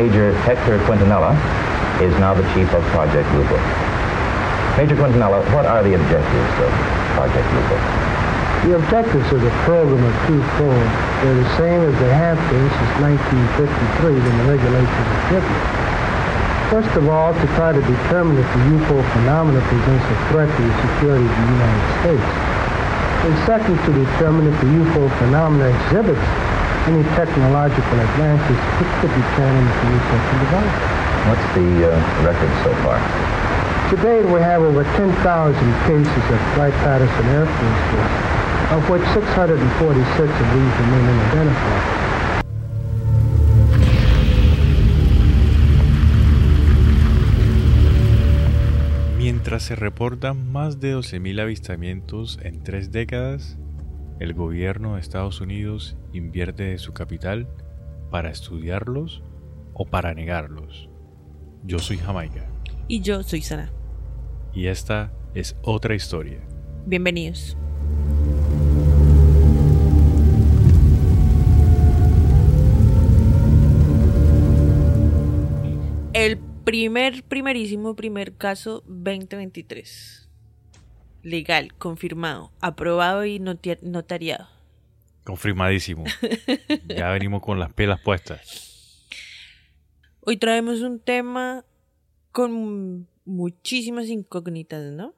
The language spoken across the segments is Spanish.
Major Hector Quintanilla is now the chief of Project Book. Major Quintanilla, what are the objectives of Project Book? The objectives of the program are twofold. They're the same as they have been since 1953 when the regulations were written. First of all, to try to determine if the UFO phenomena presents a threat to the security of the United States. And second, to determine if the UFO phenomena exhibits any technological advances which could be turned into research and development. What's the uh, record so far? Today we have over 10,000 cases at Wright-Patterson Air Force Base, of which 646 of these remain unidentified. Mientras se reportan más de 12.000 avistamientos en tres décadas, el gobierno de Estados Unidos invierte de su capital para estudiarlos o para negarlos. Yo soy Jamaica Y yo soy Sara. y esta es otra historia. Bienvenidos. El primer, primerísimo, primer caso 2023. Legal, confirmado, aprobado y notariado. Confirmadísimo. Ya venimos con las pelas puestas. Hoy traemos un tema con muchísimas incógnitas, ¿no?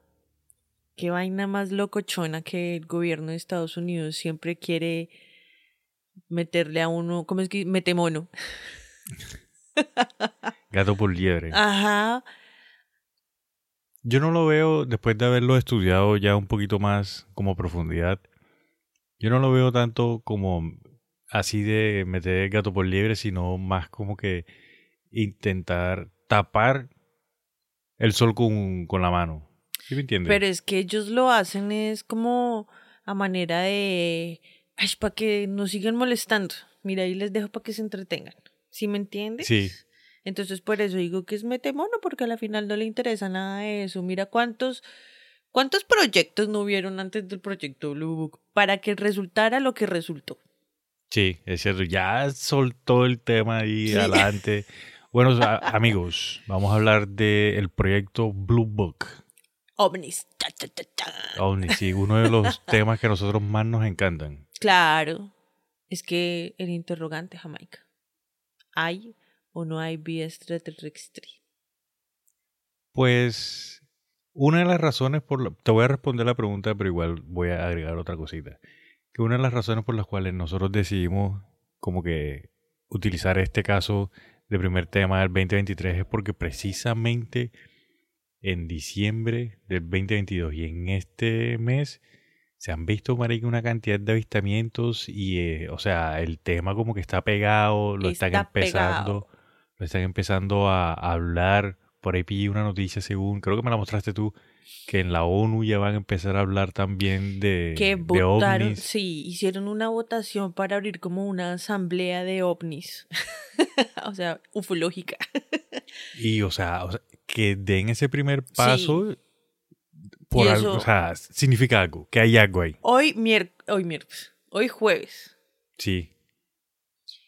Qué vaina más locochona que el gobierno de Estados Unidos siempre quiere meterle a uno, ¿cómo es que? Mete mono. Gato por liebre. Ajá. Yo no lo veo, después de haberlo estudiado ya un poquito más como profundidad, yo no lo veo tanto como así de meter gato por liebre, sino más como que intentar tapar el sol con, con la mano. ¿Sí me entiendes? Pero es que ellos lo hacen es como a manera de, ay, para que nos sigan molestando. Mira, ahí les dejo para que se entretengan. ¿Sí me entiendes? Sí. Entonces por eso digo que es mete mono, porque a la final no le interesa nada de eso. Mira cuántos, cuántos proyectos no hubieron antes del proyecto Blue Book para que resultara lo que resultó. Sí, es cierto. Ya soltó el tema ahí Sí. adelante. Bueno, amigos, vamos a hablar del proyecto Blue Book. OVNIs. Cha, cha, cha, cha. Ovni, sí, uno de los temas que a nosotros más nos encantan. Claro. Es que el interrogante, Jamaica. ¿Hay o no hay vida extraterrestre? Pues una de las razones por la, te voy a responder la pregunta, pero igual voy a agregar otra cosita. Que una de las razones por las cuales nosotros decidimos como que utilizar este caso de primer tema del 2023 es porque precisamente en diciembre del 2022 y en este mes se han visto marica una cantidad de avistamientos y eh, o sea, el tema como que está pegado, lo están Está empezando, pegado. Están empezando a hablar. Por ahí pillé una noticia según, creo que me la mostraste tú, que en la ONU ya van a empezar a hablar también de, que de votaron, ovnis. sí, hicieron una votación para abrir como una asamblea de ovnis. o sea, ufológica. Y o sea, o sea, que den ese primer paso por algo, o sea, significa algo, que hay algo ahí. Hoy mier hoy miércoles, hoy jueves. Sí.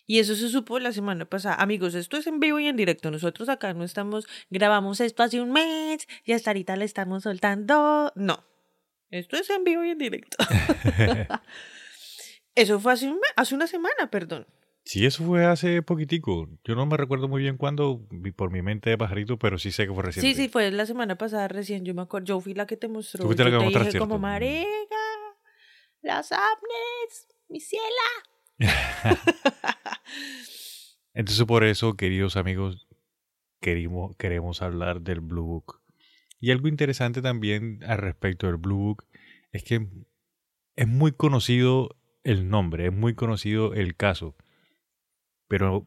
Y eso se supo la semana pasada. Amigos, esto es en vivo y en directo. Nosotros acá no estamos, grabamos esto hace un mes y hasta ahorita le estamos soltando. No. Esto es en vivo y en directo. eso fue hace, un mes- hace una semana, perdón. Sí, eso fue hace poquitico. Yo no me recuerdo muy bien cuándo, por mi mente de pajarito, pero sí sé que fue reciente. Sí, sí, fue la semana pasada recién. Yo me acuerdo. Yo fui la que te mostró. Tú fuiste la que te mostraste, como marica, las ovnis, mi ciela. Entonces por eso, queridos amigos, queremos, queremos hablar del Blue Book. Y algo interesante también al respecto del Blue Book es que es muy conocido el nombre, es muy conocido el caso. Pero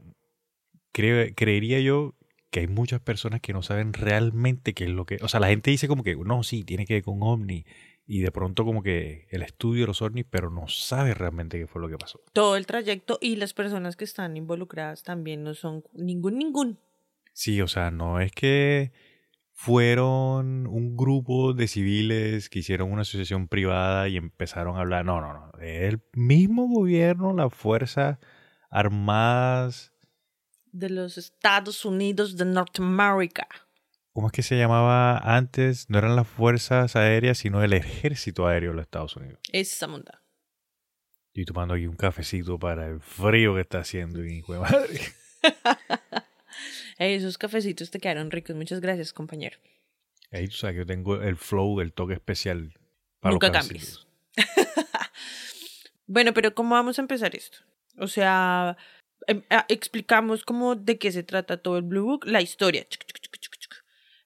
cre- creería yo que hay muchas personas que no saben realmente qué es lo que... O sea, la gente dice como que, no, sí, tiene que ver con ovni. Y de pronto como que el estudio de los ovnis, pero no sabe realmente qué fue lo que pasó. Todo el trayecto y las personas que están involucradas también no son ningún, ningún. Sí, o sea, no es que fueron un grupo de civiles que hicieron una asociación privada y empezaron a hablar. No, no, no. El mismo gobierno, las fuerzas armadas de los Estados Unidos de Norteamérica. ¿Cómo es que se llamaba antes? No eran las fuerzas aéreas, sino el ejército aéreo de los Estados Unidos. Esa monda. Estoy tomando aquí un cafecito para el frío que está haciendo, hijo de madre. Ey, esos cafecitos te quedaron ricos. Muchas gracias, compañero. Ahí tú sabes que yo tengo el flow, el toque especial para Nunca los cambies. Bueno, pero ¿cómo vamos a empezar esto? O sea, em- ah, explicamos cómo de qué se trata todo el Blue Book, la historia.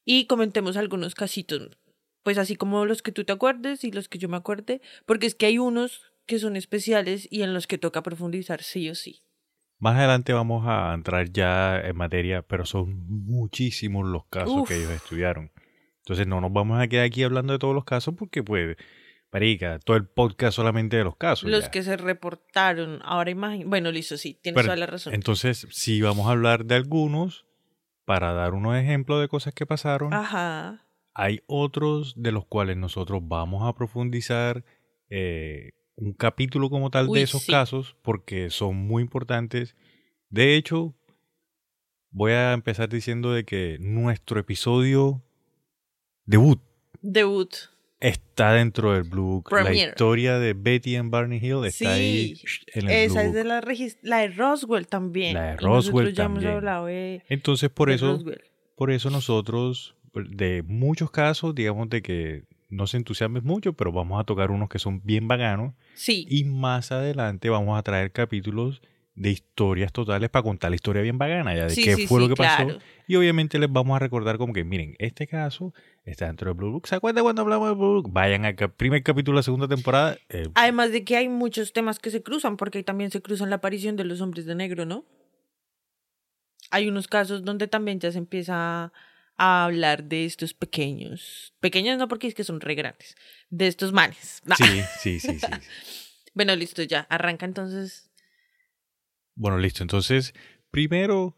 Y comentemos algunos casitos. Pues así como los que tú te acuerdes y los que yo me acuerde. Porque es que hay unos que son especiales y en los que toca profundizar sí o sí. Más adelante vamos a entrar ya en materia, pero son muchísimos los casos Uf. que ellos estudiaron. Entonces no nos vamos a quedar aquí hablando de todos los casos porque pues, marica, todo el podcast solamente de los casos. Los ya. que se reportaron. Ahora imagino. Bueno, listo, sí, tienes Pero, toda la razón. Entonces, sí vamos a hablar de algunos para dar unos ejemplos de cosas que pasaron. Ajá. Hay otros de los cuales nosotros vamos a profundizar eh, un capítulo como tal Uy, de esos sí. casos porque son muy importantes. De hecho, voy a empezar diciendo de que nuestro episodio debut Debut. Está dentro del Blue Book. La historia de Betty and Barney Hill está ahí en el Blue Esa es Book. de la, la de Roswell también. La de Y Roswell ya también. hemos hablado de, Entonces, por de eso, Roswell. por eso nosotros, de muchos casos, digamos de que no se entusiasmes mucho, pero vamos a tocar unos que son bien baganos. Sí. Y más adelante vamos a traer capítulos de historias totales para contar la historia bien baganas, ya de Sí, qué sí, fue sí, lo que pasó. claro. Y obviamente les vamos a recordar como que, miren, este caso está dentro del Blue Book. ¿Se acuerdan cuando hablamos del Blue Book? Vayan al primer capítulo de la segunda temporada. eh, Además de que hay muchos temas que se cruzan, porque ahí también se cruzan la aparición de los hombres de negro, ¿no? Hay unos casos donde también ya se empieza a hablar de estos pequeños. Pequeños no porque es que son re grandes. De estos manes. Sí, sí, sí, sí. sí. Bueno, listo, ya. Arranca entonces. Bueno, listo. Entonces, primero,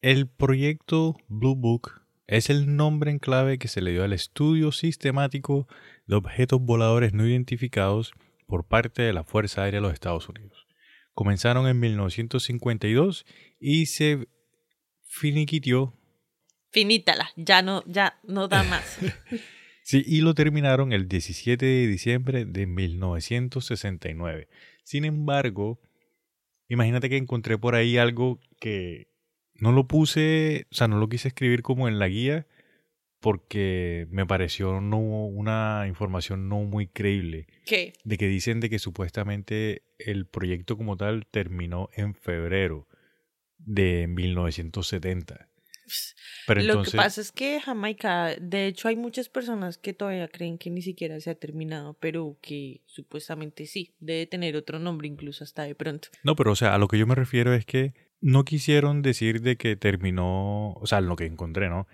el proyecto Blue Book es el nombre en clave que se le dio al estudio sistemático de objetos voladores no identificados por parte de la Fuerza Aérea de los Estados Unidos. Comenzaron en 1952 y se finiquitió, Finítala. Ya no, ya no da más. sí, y lo terminaron el 17 de diciembre de 1969. Sin embargo, imagínate que encontré por ahí algo que no lo puse, o sea, no lo quise escribir como en la guía porque me pareció no una información no muy creíble ¿Qué? de que dicen de que supuestamente el proyecto como tal terminó en febrero de 1970. Pero Lo entonces que pasa es que Jamaica, de hecho hay muchas personas que todavía creen que ni siquiera se ha terminado, pero que supuestamente sí, debe tener otro nombre incluso hasta de pronto. No, pero o sea, a lo que yo me refiero es que no quisieron decir de que terminó, o sea, lo que encontré, ¿no?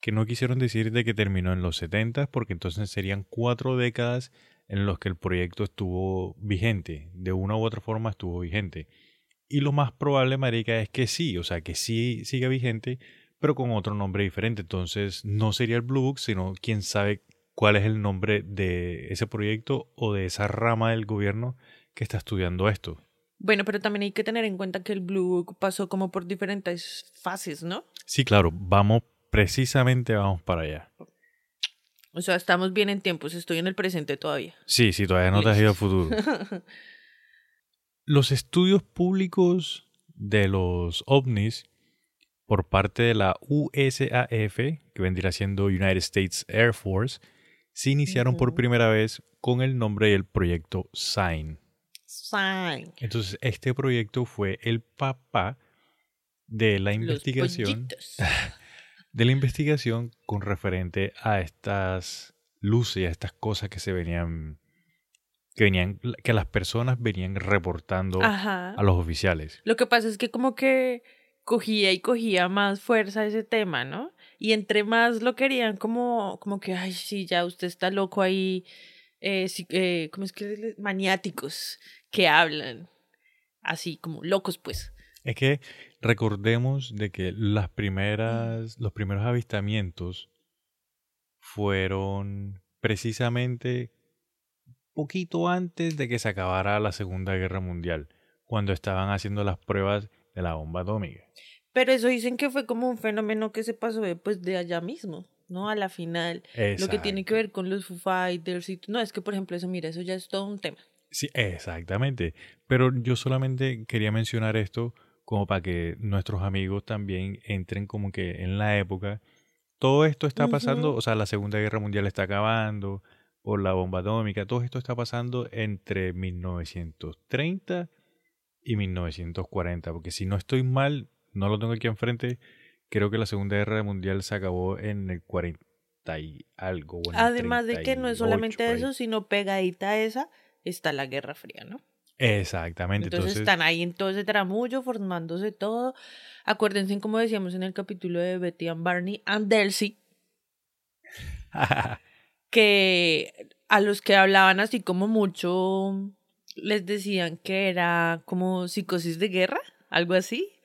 Que no quisieron decir de que terminó en los 70 porque entonces serían cuatro décadas en los que el proyecto estuvo vigente, de una u otra forma estuvo vigente. Y lo más probable, marica, es que sí, o sea, que sí siga vigente, pero con otro nombre diferente. Entonces no sería el Blue Book, sino quién sabe cuál es el nombre de ese proyecto o de esa rama del gobierno que está estudiando esto. Bueno, pero también hay que tener en cuenta que el Blue Book pasó como por diferentes fases, ¿no? Sí, claro, vamos, precisamente vamos para allá. O sea, estamos bien en tiempos, estoy en el presente todavía. Sí, sí, todavía no te has ido al futuro. Los estudios públicos de los ovnis por parte de la USAF, que vendría siendo United States Air Force, se iniciaron por primera vez con el nombre del proyecto SIGN. Sign. Entonces, este proyecto fue el papá de la investigación de la investigación con referente a estas luces y a estas cosas que se venían que venían que las personas venían reportando Ajá. a los oficiales. Lo que pasa es que como que cogía y cogía más fuerza ese tema, ¿no? Y entre más lo querían, como, como que, ay, sí, ya usted está loco ahí, eh, eh, ¿cómo es que? Maniáticos que hablan, así como locos, pues. Es que recordemos de que las primeras los primeros avistamientos fueron precisamente poquito antes de que se acabara la Segunda Guerra Mundial, cuando estaban haciendo las pruebas de la bomba atómica. Pero eso dicen que fue como un fenómeno que se pasó de, pues, de allá mismo, ¿no? A la final. Lo que tiene que ver con los Foo Fighters y... No, es que, por ejemplo, eso, mira, eso ya es todo un tema. Sí, exactamente. Pero yo solamente quería mencionar esto como para que nuestros amigos también entren como que en la época. Todo esto está pasando, o sea, la Segunda Guerra Mundial está acabando, por la bomba atómica, todo esto está pasando entre 1930 y 1940, porque si no estoy mal, no lo tengo aquí enfrente, creo que la Segunda Guerra Mundial se acabó en el 40 y algo. Además de que no es solamente eso, sino pegadita a esa está la Guerra Fría, ¿no? Exactamente. Entonces, están ahí en todo ese tramullo, formándose todo. Acuérdense, como decíamos en el capítulo de Betty and Barney and Delcy, que a los que hablaban así como mucho les decían que era como psicosis de guerra, algo así.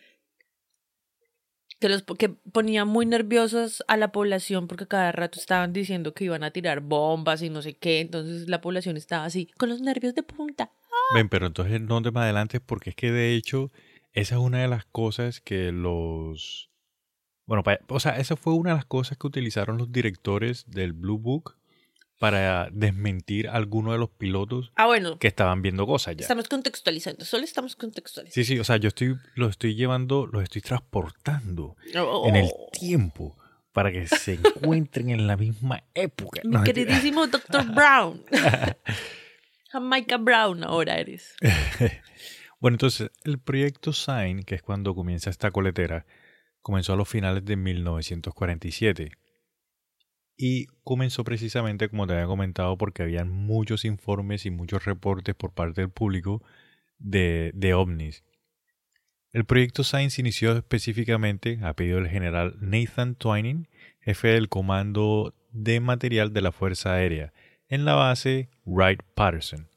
Que los que ponían muy nerviosos a la población porque cada rato estaban diciendo que iban a tirar bombas y no sé qué, entonces la población estaba así, con los nervios de punta. Ven, pero entonces no te más adelante porque es que de hecho esa es una de las cosas que los bueno, o sea, esa fue una de las cosas que utilizaron los directores del Blue Book para desmentir a alguno de los pilotos ah, bueno, que estaban viendo cosas ya. Estamos contextualizando, solo estamos contextualizando. Sí, sí, o sea, yo estoy, los estoy llevando, los estoy transportando en el oh. tiempo para que se encuentren en la misma época. Mi queridísimo Dr. Brown. Jamaica Brown ahora eres. bueno, entonces, el proyecto Sign, que es cuando comienza esta coletera, comenzó a los finales de 1947 y comenzó precisamente, como te había comentado, porque habían muchos informes y muchos reportes por parte del público de, de ovnis. El proyecto Science inició específicamente a pedido del general Nathan Twining, jefe del Comando de Material de la Fuerza Aérea, en la base Wright-Patterson.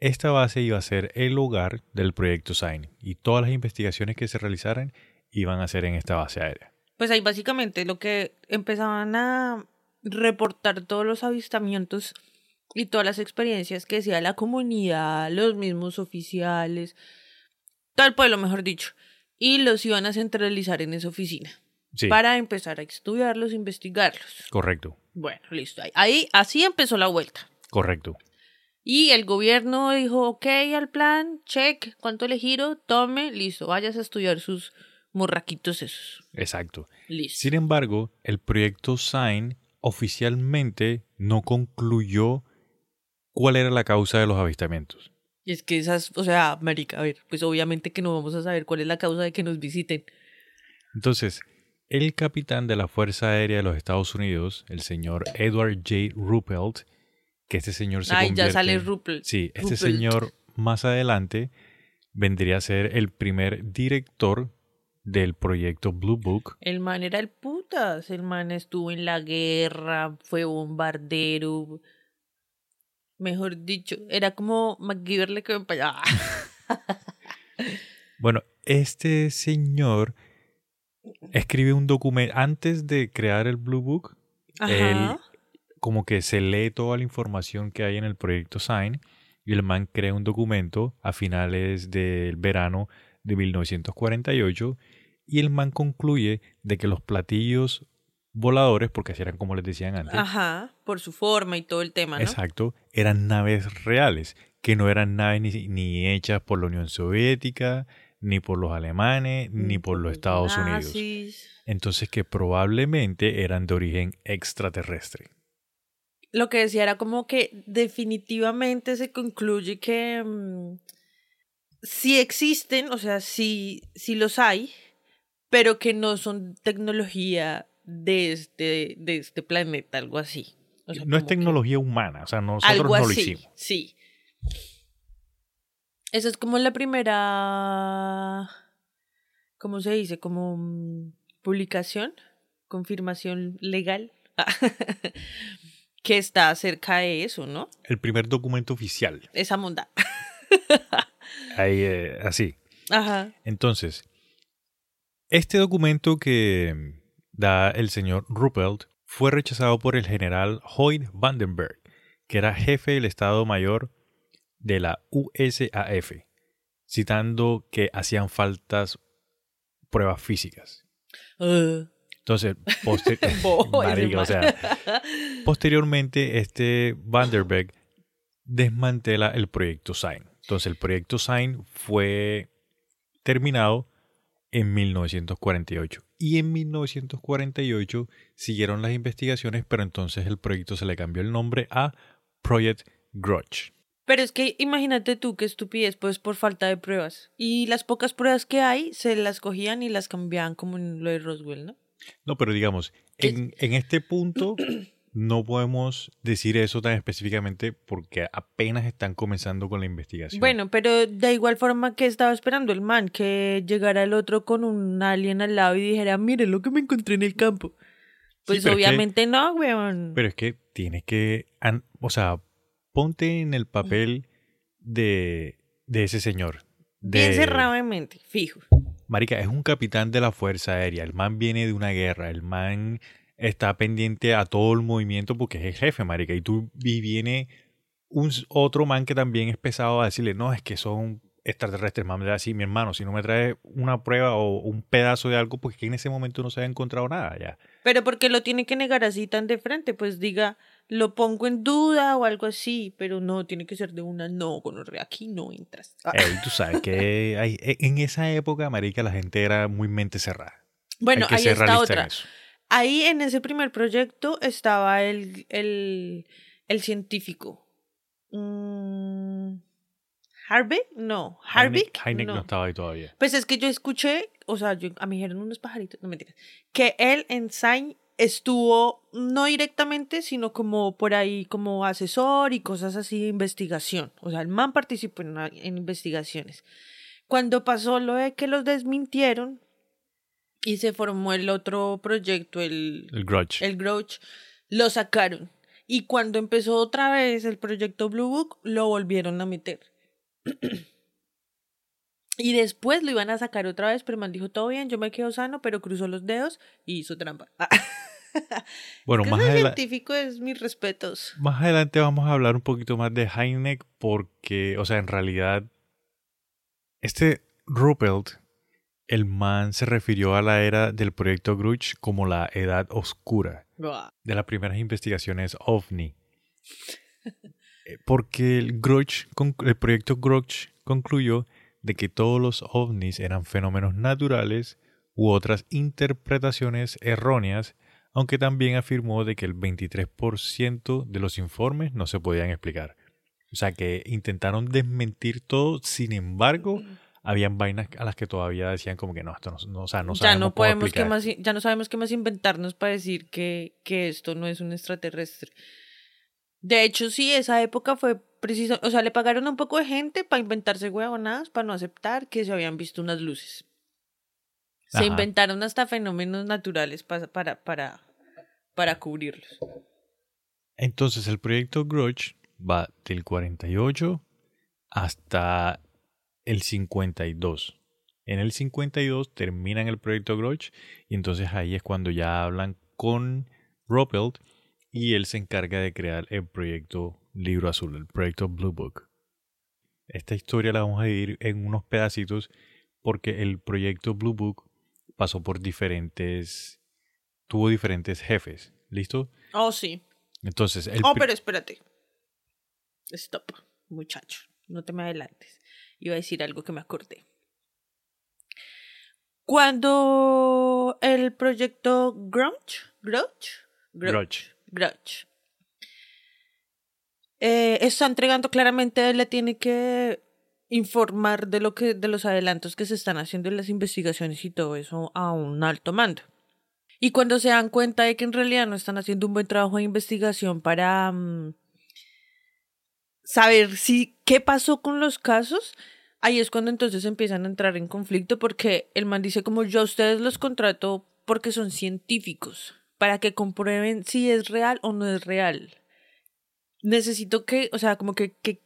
Esta base iba a ser el hogar del proyecto Science y todas las investigaciones que se realizaran iban a ser en esta base aérea. Pues ahí básicamente lo que empezaban a reportar todos los avistamientos y todas las experiencias que hacía la comunidad, los mismos oficiales, todo el pueblo, mejor dicho, y los iban a centralizar en esa oficina. Para empezar a estudiarlos, investigarlos. Correcto. Bueno, listo. Ahí, así empezó la vuelta. Correcto. Y el gobierno dijo, ok, al plan, check, ¿cuánto le giro? Tome, listo, vayas a estudiar sus morraquitos esos. Exacto. Listo. Sin embargo, el proyecto SIGN oficialmente no concluyó cuál era la causa de los avistamientos. Y es que esas, o sea, América, a ver, pues obviamente que no vamos a saber cuál es la causa de que nos visiten. Entonces, el capitán de la Fuerza Aérea de los Estados Unidos, el señor Edward J. Ruppelt, que este señor se Ay, ya sale Ruppelt. Sí, este señor más adelante vendría a ser el primer director del proyecto Blue Book. El man era el putas, el man estuvo en la guerra, fue bombardero. Mejor dicho, era como MacGyver le quedó para allá. bueno, este señor escribe un documento antes de crear el Blue Book. Él como que se lee toda la información que hay en el proyecto Sign y el man crea un documento a finales del verano de 1948 y el man concluye de que los platillos voladores, porque así eran como les decían antes. Ajá, por su forma y todo el tema, ¿no? Exacto, eran naves reales, que no eran naves ni, hechas por la Unión Soviética, ni por los alemanes, ni por los Estados Unidos. Entonces que probablemente eran de origen extraterrestre. Lo que decía era como que definitivamente se concluye que mm, si existen, o sea, si, si los hay, pero que no son tecnología de este, de este planeta, algo así. no es tecnología humana, o sea, nosotros no lo hicimos. Sí. Esa es como la primera, ¿cómo se dice? Como mm, publicación, confirmación legal, que está acerca de eso, ¿no? El primer documento oficial. Esa monda. Ahí, eh, así. Ajá. Entonces, este documento que da el señor Ruppelt fue rechazado por el general Hoyt Vandenberg, que era jefe del Estado Mayor de la USAF, citando que hacían faltas pruebas físicas. Uh, Entonces, poster- Marica, o man. sea, posteriormente este Vanderberg desmantela el proyecto Sign. Entonces, el proyecto Sign fue terminado en 1948. Y en 1948 siguieron las investigaciones, pero entonces el proyecto se le cambió el nombre a Project Grudge. Pero es que imagínate tú qué estupidez, pues por falta de pruebas. Y las pocas pruebas que hay se las cogían y las cambiaban como en lo de Roswell, ¿no? No, pero digamos, en, en este punto no podemos decir eso tan específicamente porque apenas están comenzando con la investigación. Bueno, pero de igual forma que estaba esperando el man, que llegara el otro con un alien al lado y dijera, mire lo que me encontré en el campo. Pues pero es que- obviamente no, weón. Pero es que tienes que, o sea, ponte en el papel de, de ese señor. De, Bien cerrado en mente, fijo. Marica, es un capitán de la Fuerza Aérea. El man viene de una guerra. El man está pendiente a todo el movimiento porque es el jefe, marica. Y tú y viene un otro man que también es pesado a decirle, no, es que son extraterrestres. Man, así, mi hermano, si no me trae una prueba o un pedazo de algo, pues que en ese momento no se ha encontrado nada ya. Pero porque lo tiene que negar así tan de frente, pues diga, lo pongo en duda o algo así, pero no, tiene que ser de una no, con aquí no entras. Ah. Ey, tú sabes que hay- e, en esa época, marica, la gente era muy mente cerrada. bueno, hay ahí está otra. eso. Ahí en ese primer proyecto estaba el, el, el científico. Mm, ¿Harvey? No. ¿Harvick? Heineck, Heineck no. estaba ahí todavía. Pues es que yo escuché, o sea, yo, a mí dijeron unos pajaritos, no mentiras, que él en Sign estuvo no directamente, sino como por ahí como asesor y cosas así de investigación. O sea, el man participó en, en investigaciones. Cuando pasó lo de que los desmintieron y se formó el otro proyecto, el, El Grudge. el Grouch, lo sacaron. Y cuando empezó otra vez el proyecto Blue Book, lo volvieron a meter. y después lo iban a sacar otra vez, pero man dijo, todo bien, yo me quedo sano, pero cruzó los dedos y hizo trampa. bueno, más, científico es mis respetos. más adelante vamos a hablar un poquito más de Heineck porque, o sea, en realidad, este Ruppelt, el man se refirió a la era del proyecto Grudge como la edad oscura de las primeras investigaciones OVNI. Eh, Porque el Grudge, el proyecto Grudge concluyó de que todos los ovnis eran fenómenos naturales u otras interpretaciones erróneas, aunque también afirmó de que el 23% de los informes no se podían explicar. O sea que intentaron desmentir todo, sin embargo, habían vainas a las que todavía decían como que no, esto no, no, o sea, no ya sabemos no podemos más, ya no sabemos qué más inventarnos para decir que, que esto no es un extraterrestre. De hecho, sí, esa época fue precisa, o sea, le pagaron a un poco de gente para inventarse huevonadas, para no aceptar que se habían visto unas luces. Se Ajá. inventaron hasta fenómenos naturales pa- para, para, para cubrirlos. Entonces el proyecto Grudge va del 48 hasta el 52. En el 52 terminan el proyecto Grudge y entonces ahí es cuando ya hablan con Ruppelt y él se encarga de crear el proyecto Libro Azul, el proyecto Blue Book. Esta historia la vamos a dividir en unos pedacitos porque el proyecto Blue Book pasó por diferentes, tuvo diferentes jefes. ¿Listo? Oh, sí. Entonces, el Oh, pero espérate. Stop, muchacho. No te me adelantes. Iba a decir algo que me acordé. Cuando el proyecto Grunge, Grudge, Grudge. Grudge, eh, está entregando claramente, él le tiene que informar de lo que, de los adelantos que se están haciendo en las investigaciones y todo eso a un alto mando. Y cuando se dan cuenta de que en realidad no están haciendo un buen trabajo de investigación para mm, saber si qué pasó con los casos, ahí es cuando entonces empiezan a entrar en conflicto porque el man dice como yo a ustedes los contrato porque son científicos, para que comprueben si es real o no es real. Necesito que, o sea, como que, que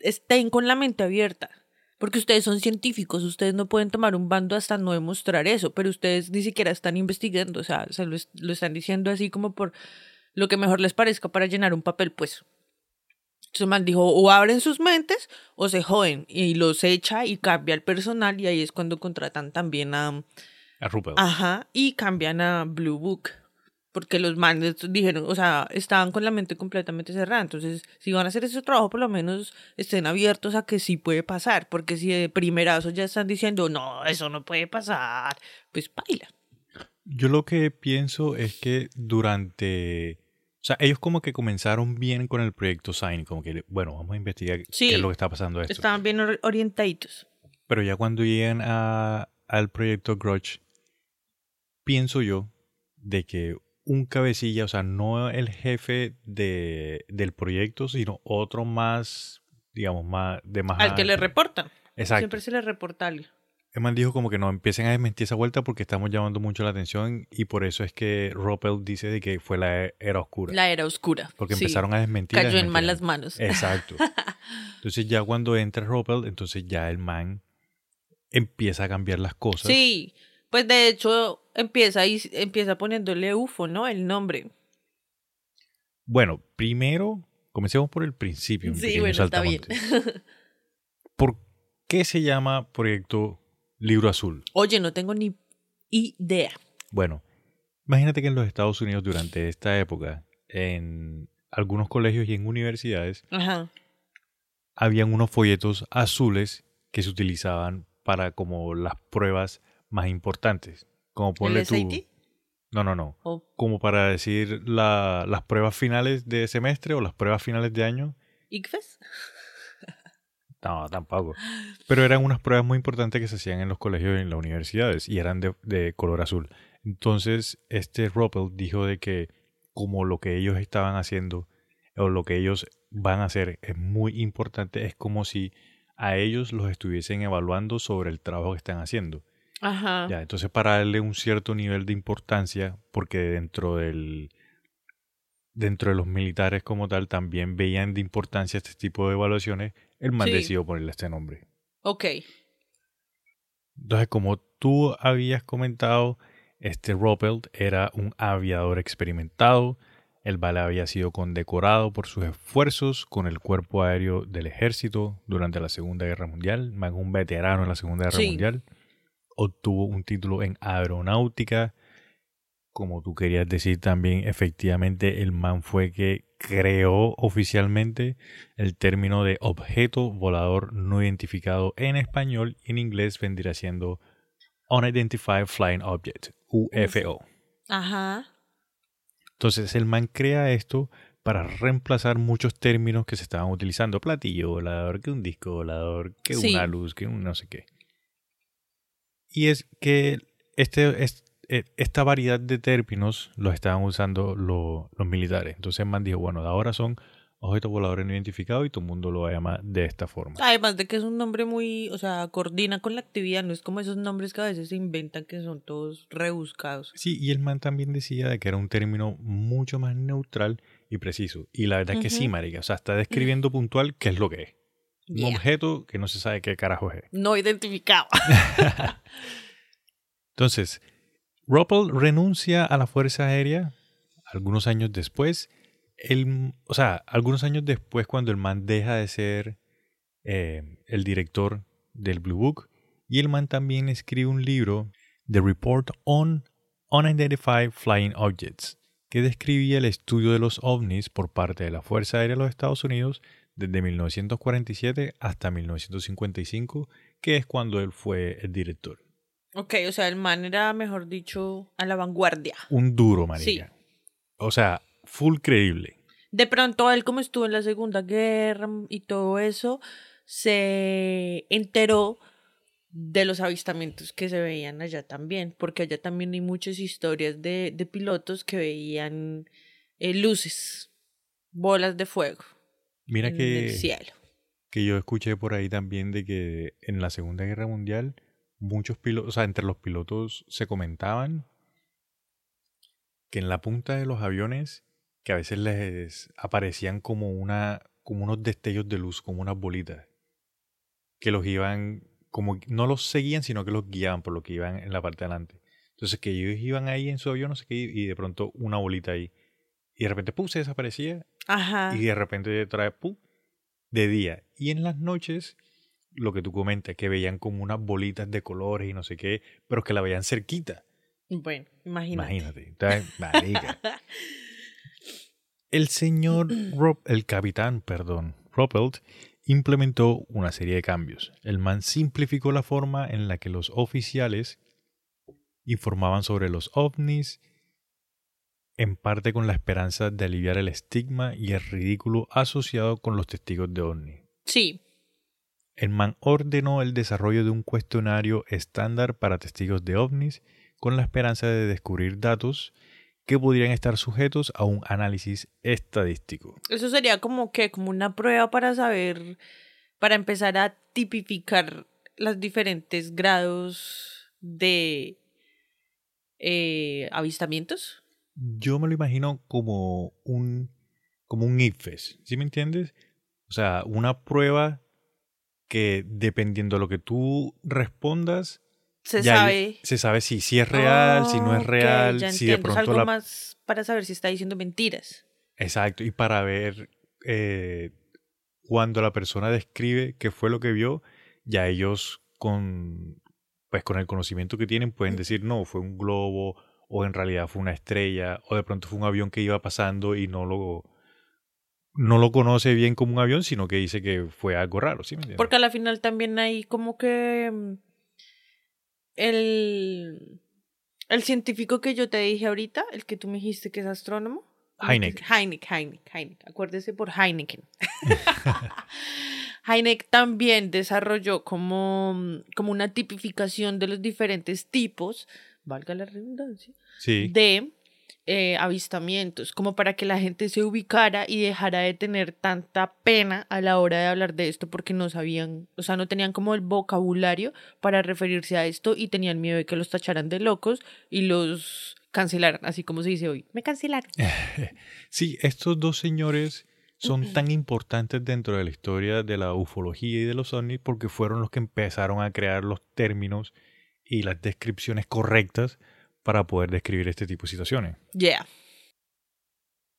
estén con la mente abierta. Porque ustedes son científicos, ustedes no pueden tomar un bando hasta no demostrar eso, pero ustedes ni siquiera están investigando, o sea, se lo, es- lo están diciendo así como por lo que mejor les parezca para llenar un papel, pues. Entonces el man dijo, o abren sus mentes o se joden, y los echa y cambia el personal, y ahí es cuando contratan también a, A Rupert. Ajá, y cambian a Blue Book. Porque los manes dijeron, o sea, estaban con la mente completamente cerrada. Entonces, si van a hacer ese trabajo, por lo menos estén abiertos a que sí puede pasar. Porque si de primerazo ya están diciendo, no, eso no puede pasar, pues baila. Yo lo que pienso es que durante. O sea, ellos como que comenzaron bien con el proyecto Sign, como que, bueno, vamos a investigar Sí. qué es lo que está pasando esto. Estaban bien or- orientaditos. Pero ya cuando llegan a, al proyecto Grudge, pienso yo de que un cabecilla, o sea, no el jefe de, del proyecto, sino otro más, digamos, más de más... Al que le alto. reportan. Exacto. Siempre se le reporta a alguien. El man dijo como que no empiecen a desmentir esa vuelta porque estamos llamando mucho la atención y por eso es que Roppel dice de que fue la e- era oscura. La era oscura. porque sí. empezaron a desmentir. a Cayó en desmentir. malas manos. Exacto. Entonces ya cuando entra Roppel, entonces ya el man empieza a cambiar las cosas. Sí, pues de hecho empieza y empieza poniéndole UFO, ¿no? El nombre. Bueno, primero, comencemos por el principio. Sí, bueno, está bien. ¿Por qué se llama Proyecto Libro Azul? Oye, no tengo ni idea. Bueno, imagínate que en los Estados Unidos durante esta época, en algunos colegios y en universidades, Ajá. habían unos folletos azules que se utilizaban para como las pruebas más importantes. Como. No, no, no. O Como para decir la- las pruebas finales de semestre o las pruebas finales de año. ICFES? No, tampoco. Pero eran unas pruebas muy importantes que se hacían en los colegios y en las universidades y eran de, de color azul. Entonces, este Roppel dijo de que como lo que ellos estaban haciendo o lo que ellos van a hacer es muy importante, es como si a ellos los estuviesen evaluando sobre el trabajo que están haciendo. Ajá. Ya, entonces para darle un cierto nivel de importancia, porque dentro del dentro de los militares como tal también veían de importancia este tipo de evaluaciones, el man Sí. decidió ponerle este nombre. Ok. Entonces, como tú habías comentado, este Roppelt era un aviador experimentado. El vale había sido condecorado por sus esfuerzos con el cuerpo aéreo del ejército durante la Segunda Guerra Mundial. Man, un veterano en la Segunda Guerra Sí. Mundial. Obtuvo un título en aeronáutica. Como tú querías decir también, efectivamente, el man fue que creó oficialmente el término de objeto volador no identificado en español y en inglés vendría siendo Unidentified Flying Object, UFO. Ajá. Entonces el man crea esto para reemplazar muchos términos que se estaban utilizando. Platillo volador, que un disco volador, que Sí. una luz, que un no sé qué. Y es que este, es- eh, esta variedad de términos los estaban usando lo- los militares. Entonces el man dijo, bueno, de ahora son objetos voladores no identificados y todo el mundo lo va a llamar de esta forma. Además de que es un nombre muy, o sea, coordina con la actividad, no es como esos nombres que a veces se inventan que son todos rebuscados. Sí, y el man también decía de que era un término mucho más neutral y preciso. Y la verdad es que sí, marica. O sea, está describiendo puntual qué es lo que es. Un objeto que no se sabe qué carajo es. No identificado. Entonces, Ruppel renuncia a la Fuerza Aérea algunos años después. El, o sea, algunos años después cuando el man deja de ser eh, el director del Blue Book. Y el man también escribe un libro, The Report on Unidentified Flying Objects, que describía el estudio de los ovnis por parte de la Fuerza Aérea de los Estados Unidos desde 1947 hasta 1955, que es cuando él fue el director. Ok, o sea, el man era, mejor dicho, a la vanguardia. Un duro, marica. O sea, full creíble. De pronto él como estuvo en la Segunda Guerra y todo eso, se enteró de los avistamientos que se veían allá también, porque allá también hay muchas historias de, de pilotos que veían eh, luces, bolas de fuego Mira en que, el cielo. que yo escuché por ahí también de que en la Segunda Guerra Mundial muchos pilotos, o sea, entre los pilotos se comentaban que en la punta de los aviones que a veces les aparecían como una como unos destellos de luz, como unas bolitas que los iban como no los seguían, sino que los guiaban por lo que iban en la parte de adelante. Entonces que ellos iban ahí en su avión, no sé qué, y de pronto una bolita ahí. Y de repente, ¡pum! se desaparecía Ajá. y de repente trae ¡pum! de día. Y en las noches lo que tú comentas, que veían como unas bolitas de colores y no sé qué, pero que la veían cerquita. Bueno, imagínate. Imagínate. Entonces, marica. El señor Rob, el capitán, perdón, Ruppelt, implementó una serie de cambios. El man simplificó la forma en la que los oficiales informaban sobre los ovnis, en parte con la esperanza de aliviar el estigma y el ridículo asociado con los testigos de ovni. Sí, El man ordenó el desarrollo de un cuestionario estándar para testigos de ovnis con la esperanza de descubrir datos que podrían estar sujetos a un análisis estadístico. eso sería como que, como una prueba para saber, para empezar a tipificar los diferentes grados de eh, avistamientos. Yo me lo imagino como un como un IFES, ¿sí me entiendes? O sea, una prueba que dependiendo de lo que tú respondas, Se ya sabe. se sabe si, si es real, si no es real, ya si de entiendo. Es pronto algo la más para saber si está diciendo mentiras. Exacto, y para ver eh, cuando la persona describe qué fue lo que vio, ya ellos con pues con el conocimiento que tienen pueden decir no, fue un globo o en realidad fue una estrella o de pronto fue un avión que iba pasando y no lo no lo conoce bien como un avión, sino que dice que fue algo raro, ¿sí me entiendes? Porque a la final también hay como que mm, el, el científico que yo te dije ahorita, el que tú me dijiste que es astrónomo. ¿cómo es que Heineck. Heineck, Heineck, Heineck. Acuérdese por Heineken. Heineck también desarrolló como, mm, como una tipificación de los diferentes tipos, valga la redundancia, Sí, de eh, avistamientos, como para que la gente se ubicara y dejara de tener tanta pena a la hora de hablar de esto porque no sabían, o sea, no tenían como el vocabulario para referirse a esto y tenían miedo de que los tacharan de locos y los cancelaran, así como se dice hoy. Me cancelaron. Sí, estos dos señores son tan importantes dentro de la historia de la ufología y de los ovnis porque fueron los que empezaron a crear los términos y las descripciones correctas para poder describir este tipo de situaciones. Yeah.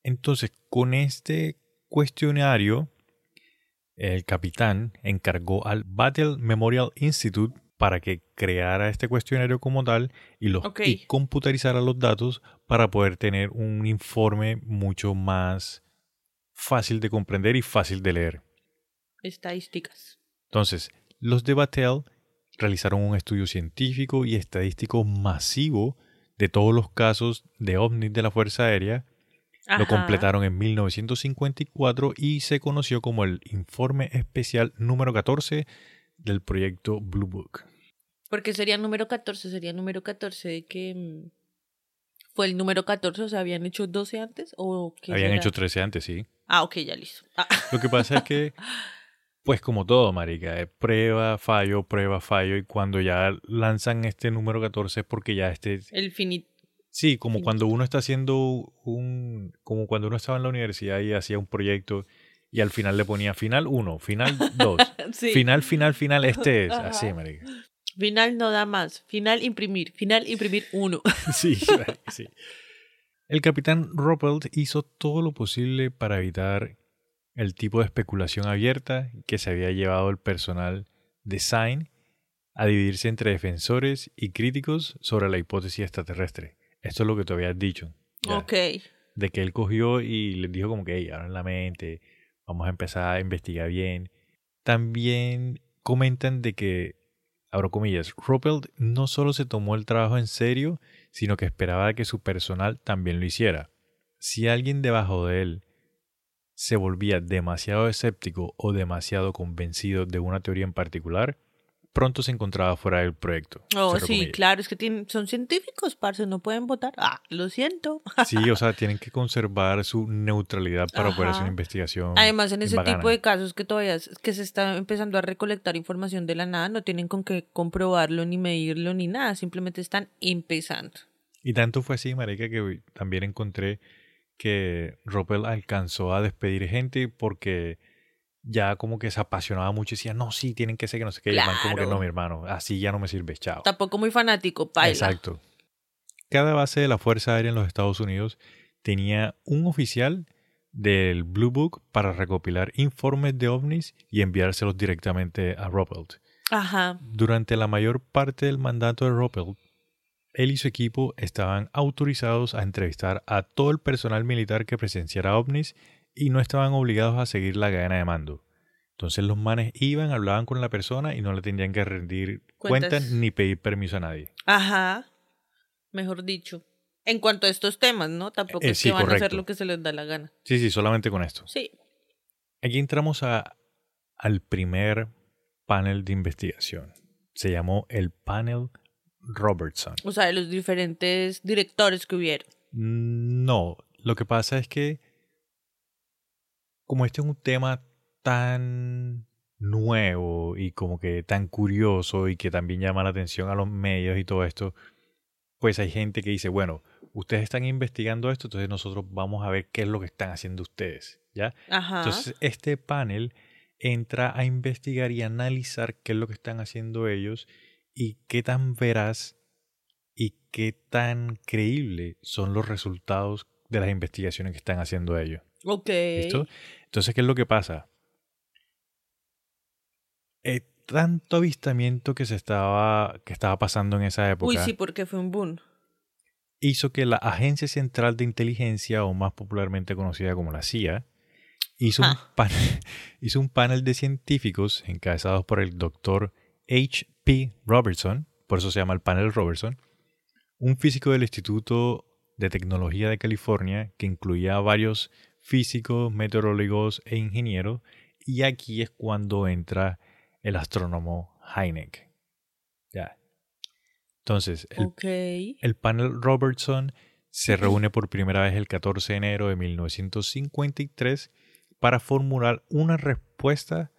Entonces, con este cuestionario, el capitán encargó al Battle Memorial Institute para que creara este cuestionario como tal y, los, y computarizara los datos para poder tener un informe mucho más fácil de comprender y fácil de leer. Estadísticas. Entonces, los de Battelle realizaron un estudio científico y estadístico masivo de todos los casos de ovnis de la Fuerza Aérea lo completaron en 1954 y se conoció como el Informe Especial número 14 del proyecto Blue Book. Porque sería número 14, sería número 14 de que mm, fue el número 14, o sea, habían hecho 12 antes o qué Habían será? hecho 13 antes, sí. Ah, ok, ya listo. Ah, Lo que pasa es que, pues como todo, marica, es prueba, fallo, prueba, fallo, y cuando ya lanzan este número 14 es porque ya este... el finito. Sí, como cuando uno está haciendo un... como cuando uno estaba en la universidad y hacía un proyecto y al final le ponía final 1, final 2, Sí. final, final, final, este es. Ajá. Así, marica. Final no da más. Final imprimir. Final imprimir uno. Sí, marica, sí. El capitán Ruppelt hizo todo lo posible para evitar el tipo de especulación abierta que se había llevado el personal de Sign a dividirse entre defensores y críticos sobre la hipótesis extraterrestre. Esto es lo que tú habías dicho. ya. Ok. De que él cogió y les dijo como que, hey, abran la mente, vamos a empezar a investigar bien. También comentan de que, abro comillas, Ruppelt no solo se tomó el trabajo en serio, sino que esperaba que su personal también lo hiciera. Si alguien debajo de él se volvía demasiado escéptico o demasiado convencido de una teoría en particular, pronto se encontraba fuera del proyecto. Oh, sí, comillas. claro, es que tienen, son científicos, parce, no pueden votar. Ah, lo siento. Sí, o sea, tienen que conservar su neutralidad para poder hacer Ajá. una investigación. Además, en ese tipo de casos que todavía es- que se está empezando a recolectar información de la nada, no tienen con qué comprobarlo, ni medirlo, ni nada, simplemente están empezando. Y tanto fue así, marica, que también encontré que Roppel alcanzó a despedir gente porque ya como que se apasionaba mucho y decía, no, sí, tienen que ser que no sé qué. Y el man como que Claro. no, mi hermano, así ya no me sirve, chao. Tampoco muy fanático, paila. Exacto. Cada base de la Fuerza Aérea en los Estados Unidos tenía un oficial del Blue Book para recopilar informes de ovnis y enviárselos directamente a Ruppelt. Ajá. Durante la mayor parte del mandato de Ruppelt, él y su equipo estaban autorizados a entrevistar a todo el personal militar que presenciara ovnis y no estaban obligados a seguir la cadena de mando. Entonces los manes iban, hablaban con la persona y no le tenían que rendir Cuentas. cuentas ni pedir permiso a nadie. Ajá. Mejor dicho. En cuanto a estos temas, ¿no? Tampoco Eh, es sí, que van a hacer lo que se les da la gana. Sí, sí, solamente con esto. Sí. Aquí entramos a, al primer panel de investigación. Se llamó el panel Robertson. O sea, de los diferentes directores que hubieron. No, lo que pasa es que como este es un tema tan nuevo y como que tan curioso y que también llama la atención a los medios y todo esto, pues hay gente que dice, bueno, ustedes están investigando esto, entonces nosotros vamos a ver qué es lo que están haciendo ustedes, ¿ya? Ajá. Entonces este panel entra a investigar y analizar qué es lo que están haciendo ellos y qué tan veraz y qué tan creíble son los resultados de las investigaciones que están haciendo ellos. ok. ¿Listo? Entonces, ¿qué es lo que pasa? Eh, tanto avistamiento que se estaba, que estaba pasando en esa época Uy, sí, porque fue un boom. hizo que la Agencia Central de Inteligencia, o más popularmente conocida como la CIA, hizo, un, Ah. panel, hizo un panel de científicos encabezados por el doctor H.P. Robertson, por eso se llama el panel Robertson, un físico del Instituto de Tecnología de California que incluía a varios físicos, meteorólogos e ingenieros, y aquí es cuando entra el astrónomo Heineck. Ya. Entonces, el el panel Robertson se reúne por primera vez el 14 de enero de 1953 para formular una respuesta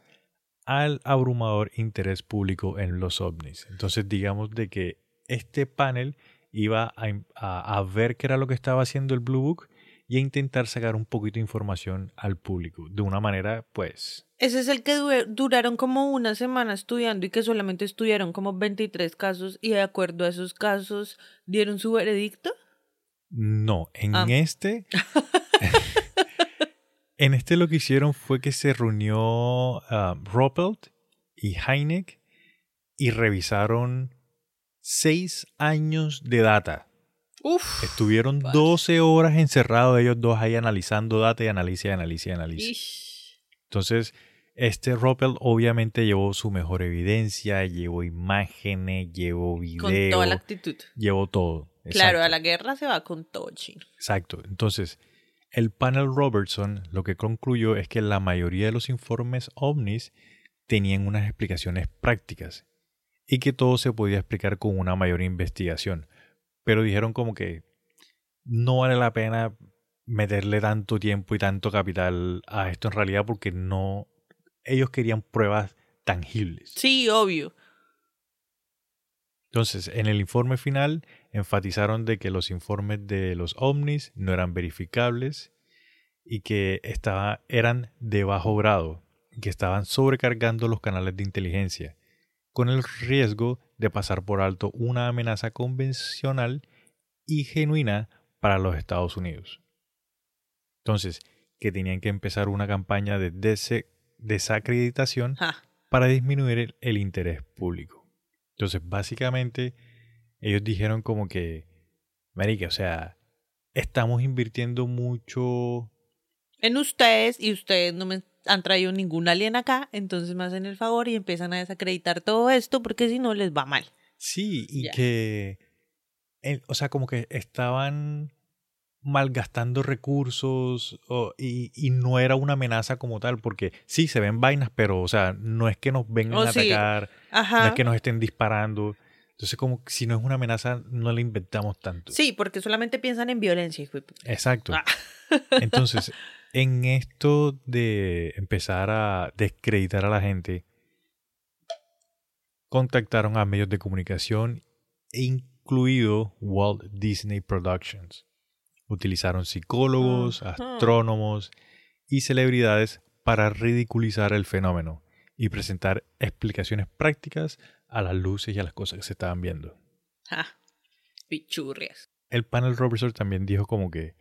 al abrumador interés público en los ovnis. Entonces digamos de que este panel iba a, a- a ver qué era lo que estaba haciendo el Blue Book y a intentar sacar un poquito de información al público de una manera pues Ese es el que du- duraron como una semana estudiando y que solamente estudiaron como 23 casos y de acuerdo a esos casos dieron su veredicto. No, en Ah. este. en este lo que hicieron fue que se reunió ah, Ruppelt y Heineck y revisaron seis años de data. Uf. Estuvieron parce. 12 horas encerrados ellos dos ahí analizando data y analiza y analiza y analiza. Ish. Entonces, este Ruppelt obviamente llevó su mejor evidencia, llevó imágenes, llevó video, Con toda la actitud. llevó todo. Claro, a la guerra se va con todo chino. Exacto. Entonces, el panel Robertson lo que concluyó es que la mayoría de los informes ovnis tenían unas explicaciones prácticas y que todo se podía explicar con una mayor investigación. Pero dijeron como que no vale la pena meterle tanto tiempo y tanto capital a esto en realidad porque no ellos querían pruebas tangibles. Sí, obvio. Entonces, en el informe final enfatizaron de que los informes de los ovnis no eran verificables y que estaba, eran de bajo grado que estaban sobrecargando los canales de inteligencia, con el riesgo de pasar por alto una amenaza convencional y genuina para los Estados Unidos. Entonces, que tenían que empezar una campaña de desacreditación Ja. para disminuir el, el interés público. Entonces, básicamente, ellos dijeron como que, marica, o sea, estamos invirtiendo mucho... En ustedes y ustedes no me han traído ningún alien acá, entonces me hacen el favor y empiezan a desacreditar todo esto porque si no les va mal. Sí, y que, el- o sea, como que estaban malgastando recursos o- y, y no era una amenaza como tal, porque sí, se ven vainas, pero, o sea, no es que nos vengan Oh, a sí. atacar, no es que nos estén disparando. Entonces, como si no es una amenaza, no le inventamos tanto. Sí, porque solamente piensan en violencia. Exacto. Ah. Entonces, en esto de empezar a descreditar a la gente, contactaron a medios de comunicación, incluido Walt Disney Productions. Utilizaron psicólogos, astrónomos y celebridades para ridiculizar el fenómeno y presentar explicaciones prácticas a las luces y a las cosas que se estaban viendo. Ja. Pichurrias. el panel Robertson también dijo como que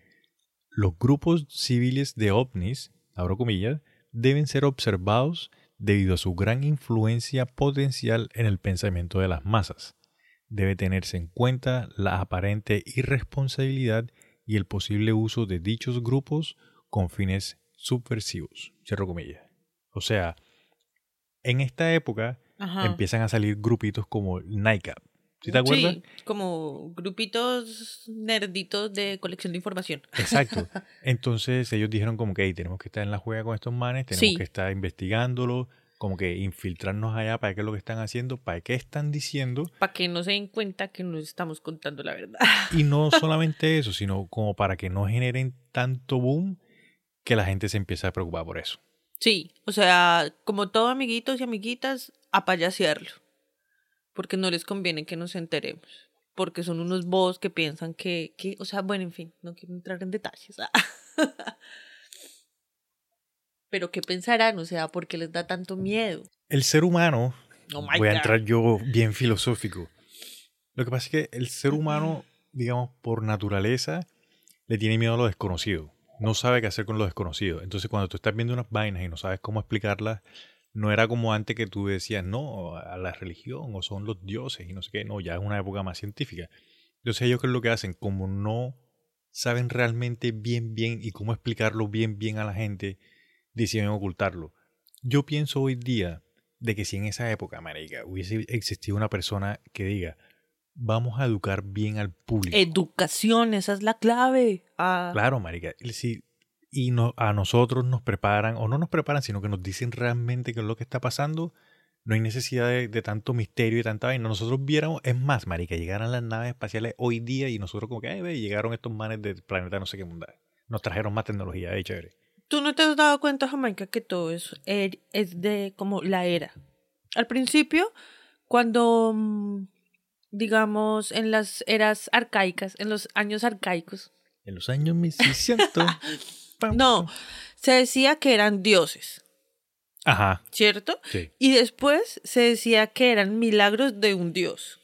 los grupos civiles de ovnis, abro comillas, deben ser observados debido a su gran influencia potencial en el pensamiento de las masas. Debe tenerse en cuenta la aparente irresponsabilidad y el posible uso de dichos grupos con fines subversivos. Cierro comillas. O sea, en esta época Ajá. empiezan a salir grupitos como NICAP. ¿Sí te acuerdas? Sí, como grupitos nerditos de colección de información. Exacto. Entonces ellos dijeron como que "Ey, tenemos que estar en la juega con estos manes, tenemos Sí. que estar investigándolo, como que infiltrarnos allá para qué es lo que están haciendo, para qué están diciendo. Para que no se den cuenta que nos estamos contando la verdad. Y no solamente eso, sino como para que no generen tanto boom que la gente se empiece a preocupar por eso. Sí, o sea, como todo amiguitos y amiguitas, a payasearlo. Porque no les conviene que nos enteremos. Porque son unos bobos que piensan que, que, o sea, bueno, en fin, no quiero entrar en detalles. Pero ¿qué pensarán? O sea, ¿por qué les da tanto miedo? El ser humano, Oh voy a God. entrar yo bien filosófico. Lo que pasa es que el ser humano, digamos, por naturaleza, le tiene miedo a lo desconocido. No sabe qué hacer con lo desconocido. Entonces, cuando tú estás viendo unas vainas y no sabes cómo explicarlas, no era como antes que tú decías, no, a la religión o son los dioses y no sé qué. No, ya es una época más científica. Entonces, ellos qué es lo que hacen, como no saben realmente bien, bien y cómo explicarlo bien, bien a la gente, deciden ocultarlo. Yo pienso hoy día de que si en esa época, marica, hubiese existido una persona que diga, vamos a educar bien al público. Educación, esa es la clave. Ah, Claro, marica. y si- y no, a nosotros nos preparan, o no nos preparan, sino que nos dicen realmente qué es lo que está pasando, no hay necesidad de, de tanto misterio y tanta vaina. Nosotros viéramos, es más, marica, llegaran las naves espaciales hoy día y nosotros como que, ay, ve, llegaron estos manes del planeta no sé qué mundo. Nos trajeron más tecnología, de chévere. ¿Tú no te has dado cuenta, Jamaica, que todo eso er- es de como la era? Al principio, cuando, mm, digamos, en las eras arcaicas, en los años arcaicos, En los años 1600. pam, no, se decía que eran dioses, Ajá, ¿cierto? sí. Y después se decía que eran milagros de un dios.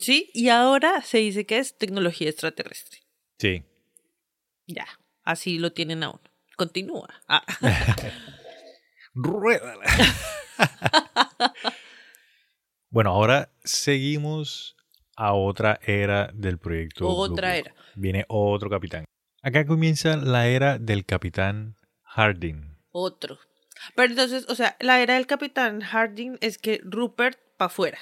¿Sí? Y ahora se dice que es tecnología extraterrestre. Sí. Ya, así lo tienen aún. Continúa. Ah. Ruédala. Bueno, ahora seguimos a otra era del proyecto. Otra Blue era. Viene otro capitán. Acá comienza la era del capitán Harding. Otro. Pero entonces, o sea, la era del capitán Harding es que Rupert para afuera.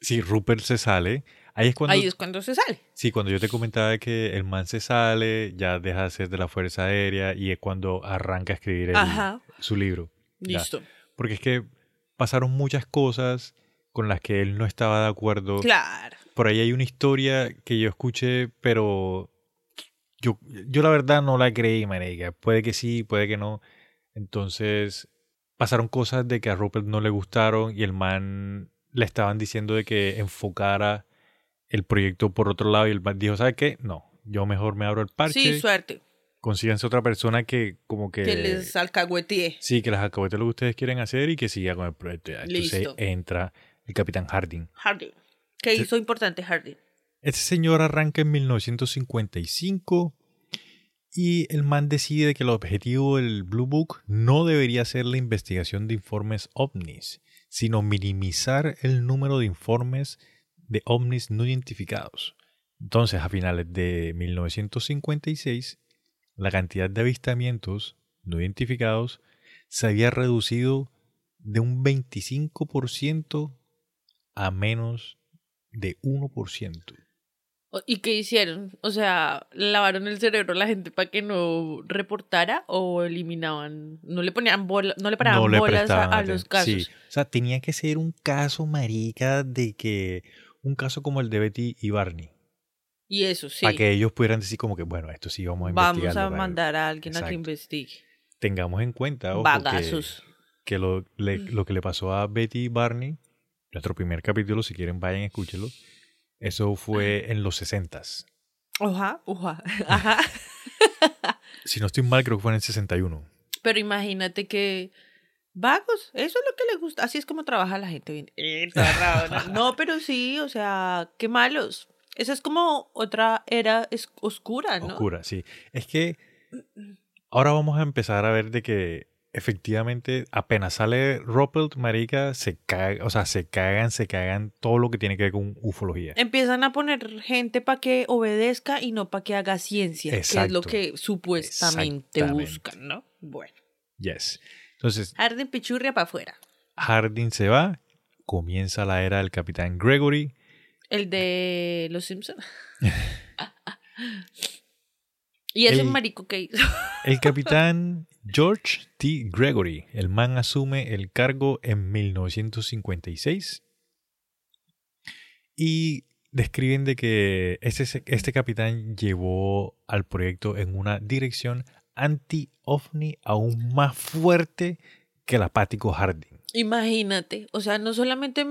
Sí, Rupert se sale. Ahí es cuando, Ahí es cuando se sale. sí, cuando yo te comentaba que el man se sale, ya deja de ser de la Fuerza Aérea y es cuando arranca a escribir el- su libro. Ya. Listo. Porque es que pasaron muchas cosas con las que él no estaba de acuerdo. Claro. Por ahí hay una historia que yo escuché, pero yo, yo la verdad no la creí, marica. Puede que sí, puede que no. Entonces pasaron cosas de que a Rupert no le gustaron y el man le estaban diciendo de que enfocara el proyecto por otro lado y el man dijo, ¿sabe qué? No, yo mejor me abro el parche. Sí, suerte. consíganse otra persona que como que... Que les alcahuetee. Sí, que las alcahuetes lo que ustedes quieren hacer y que siga con el proyecto. Entonces Listo. entra el capitán Harding. Harding. ¿Qué Sí. hizo importante Harding? Este señor arranca en 1955 y el man decide que el objetivo del Blue Book no debería ser la investigación de informes ovnis, sino minimizar el número de informes de ovnis no identificados. Entonces, a finales de 1956, la cantidad de avistamientos no identificados se había reducido de un 25% a menos de 1%. O- ¿Y qué hicieron? O sea, ¿lavaron el cerebro a la gente para que no reportara o eliminaban? ¿No le ponían bola, no le paraban no le bolas a, los casos? Sí, o sea, tenía que ser un caso marica de que un caso como el de Betty y Barney, Y eso, sí. para que ellos pudieran decir como que bueno, esto sí vamos a Vamos investigarlo, a mandar a alguien a que investigue. Tengamos en cuenta ojo, que, lo, le- Mm. lo que le pasó a Betty y Barney, nuestro primer capítulo, si quieren vayan a escúchelo, eso fue en los 60s. Oja, oja. Ajá. Si no estoy mal, creo que fue en el 61. Pero imagínate que vagos, eso es lo que le gusta. Así es como trabaja la gente bien. Eh, raro, ¿no? No, pero sí, o sea, qué malos. Esa es como otra era es- oscura, ¿no? Oscura, sí. Es que ahora vamos a empezar a ver de que efectivamente apenas sale Ruppelt, marica, se caga, o sea, se cagan, se cagan todo lo que tiene que ver con ufología. Empiezan a poner gente para que obedezca y no para que haga ciencia, que es lo Exacto. que supuestamente buscan, ¿no? Bueno. Yes. Entonces, Arden pichurria para afuera. Harding se va, comienza la era del capitán Gregory, El de Los Simpsons. y ese El- marico que hizo. El capitán George T. Gregory, el man asume el cargo en 1956 y describen de que este, este capitán llevó al proyecto en una dirección anti-ovni aún más fuerte que el apático Harding. Imagínate. O sea, no solamente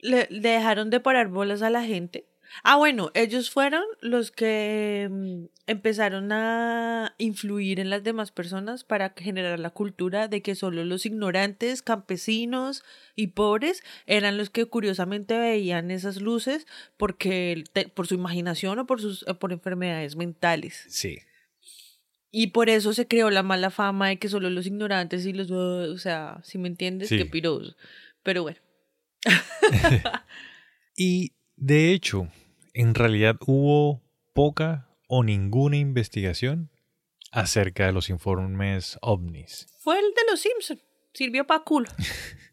le dejaron de parar bolas a la gente. Ah, bueno, ellos fueron los que mm, empezaron a influir en las demás personas para generar la cultura de que solo los ignorantes, campesinos y pobres eran los que curiosamente veían esas luces porque por su imaginación o por sus o por enfermedades mentales. Sí. Y por eso se creó la mala fama de que solo los ignorantes y los... O sea, si me entiendes, Sí. qué piroso. Pero bueno. Y de hecho, en realidad hubo poca o ninguna investigación acerca de los informes ovnis. Fue el de los Simpson. Sirvió para culo.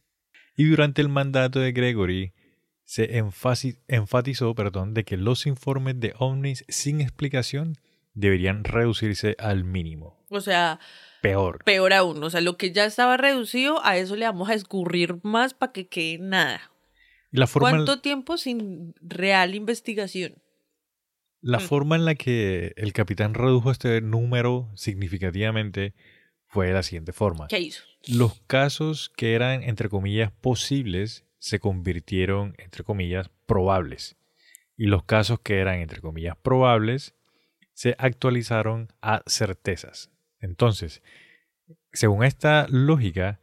Y durante el mandato de Gregory se enfatizó perdón, de que los informes de ovnis sin explicación deberían reducirse al mínimo. O sea, Peor. peor aún. O sea, lo que ya estaba reducido, a eso le vamos a escurrir más para que quede nada. Y la forma, ¿Cuánto tiempo sin real investigación? la Mm. forma en la que el capitán redujo este número significativamente fue de la siguiente forma. ¿Qué hizo? Los casos que eran, entre comillas, posibles se convirtieron, entre comillas, probables. Y los casos que eran, entre comillas, probables se actualizaron a certezas. Entonces, según esta lógica,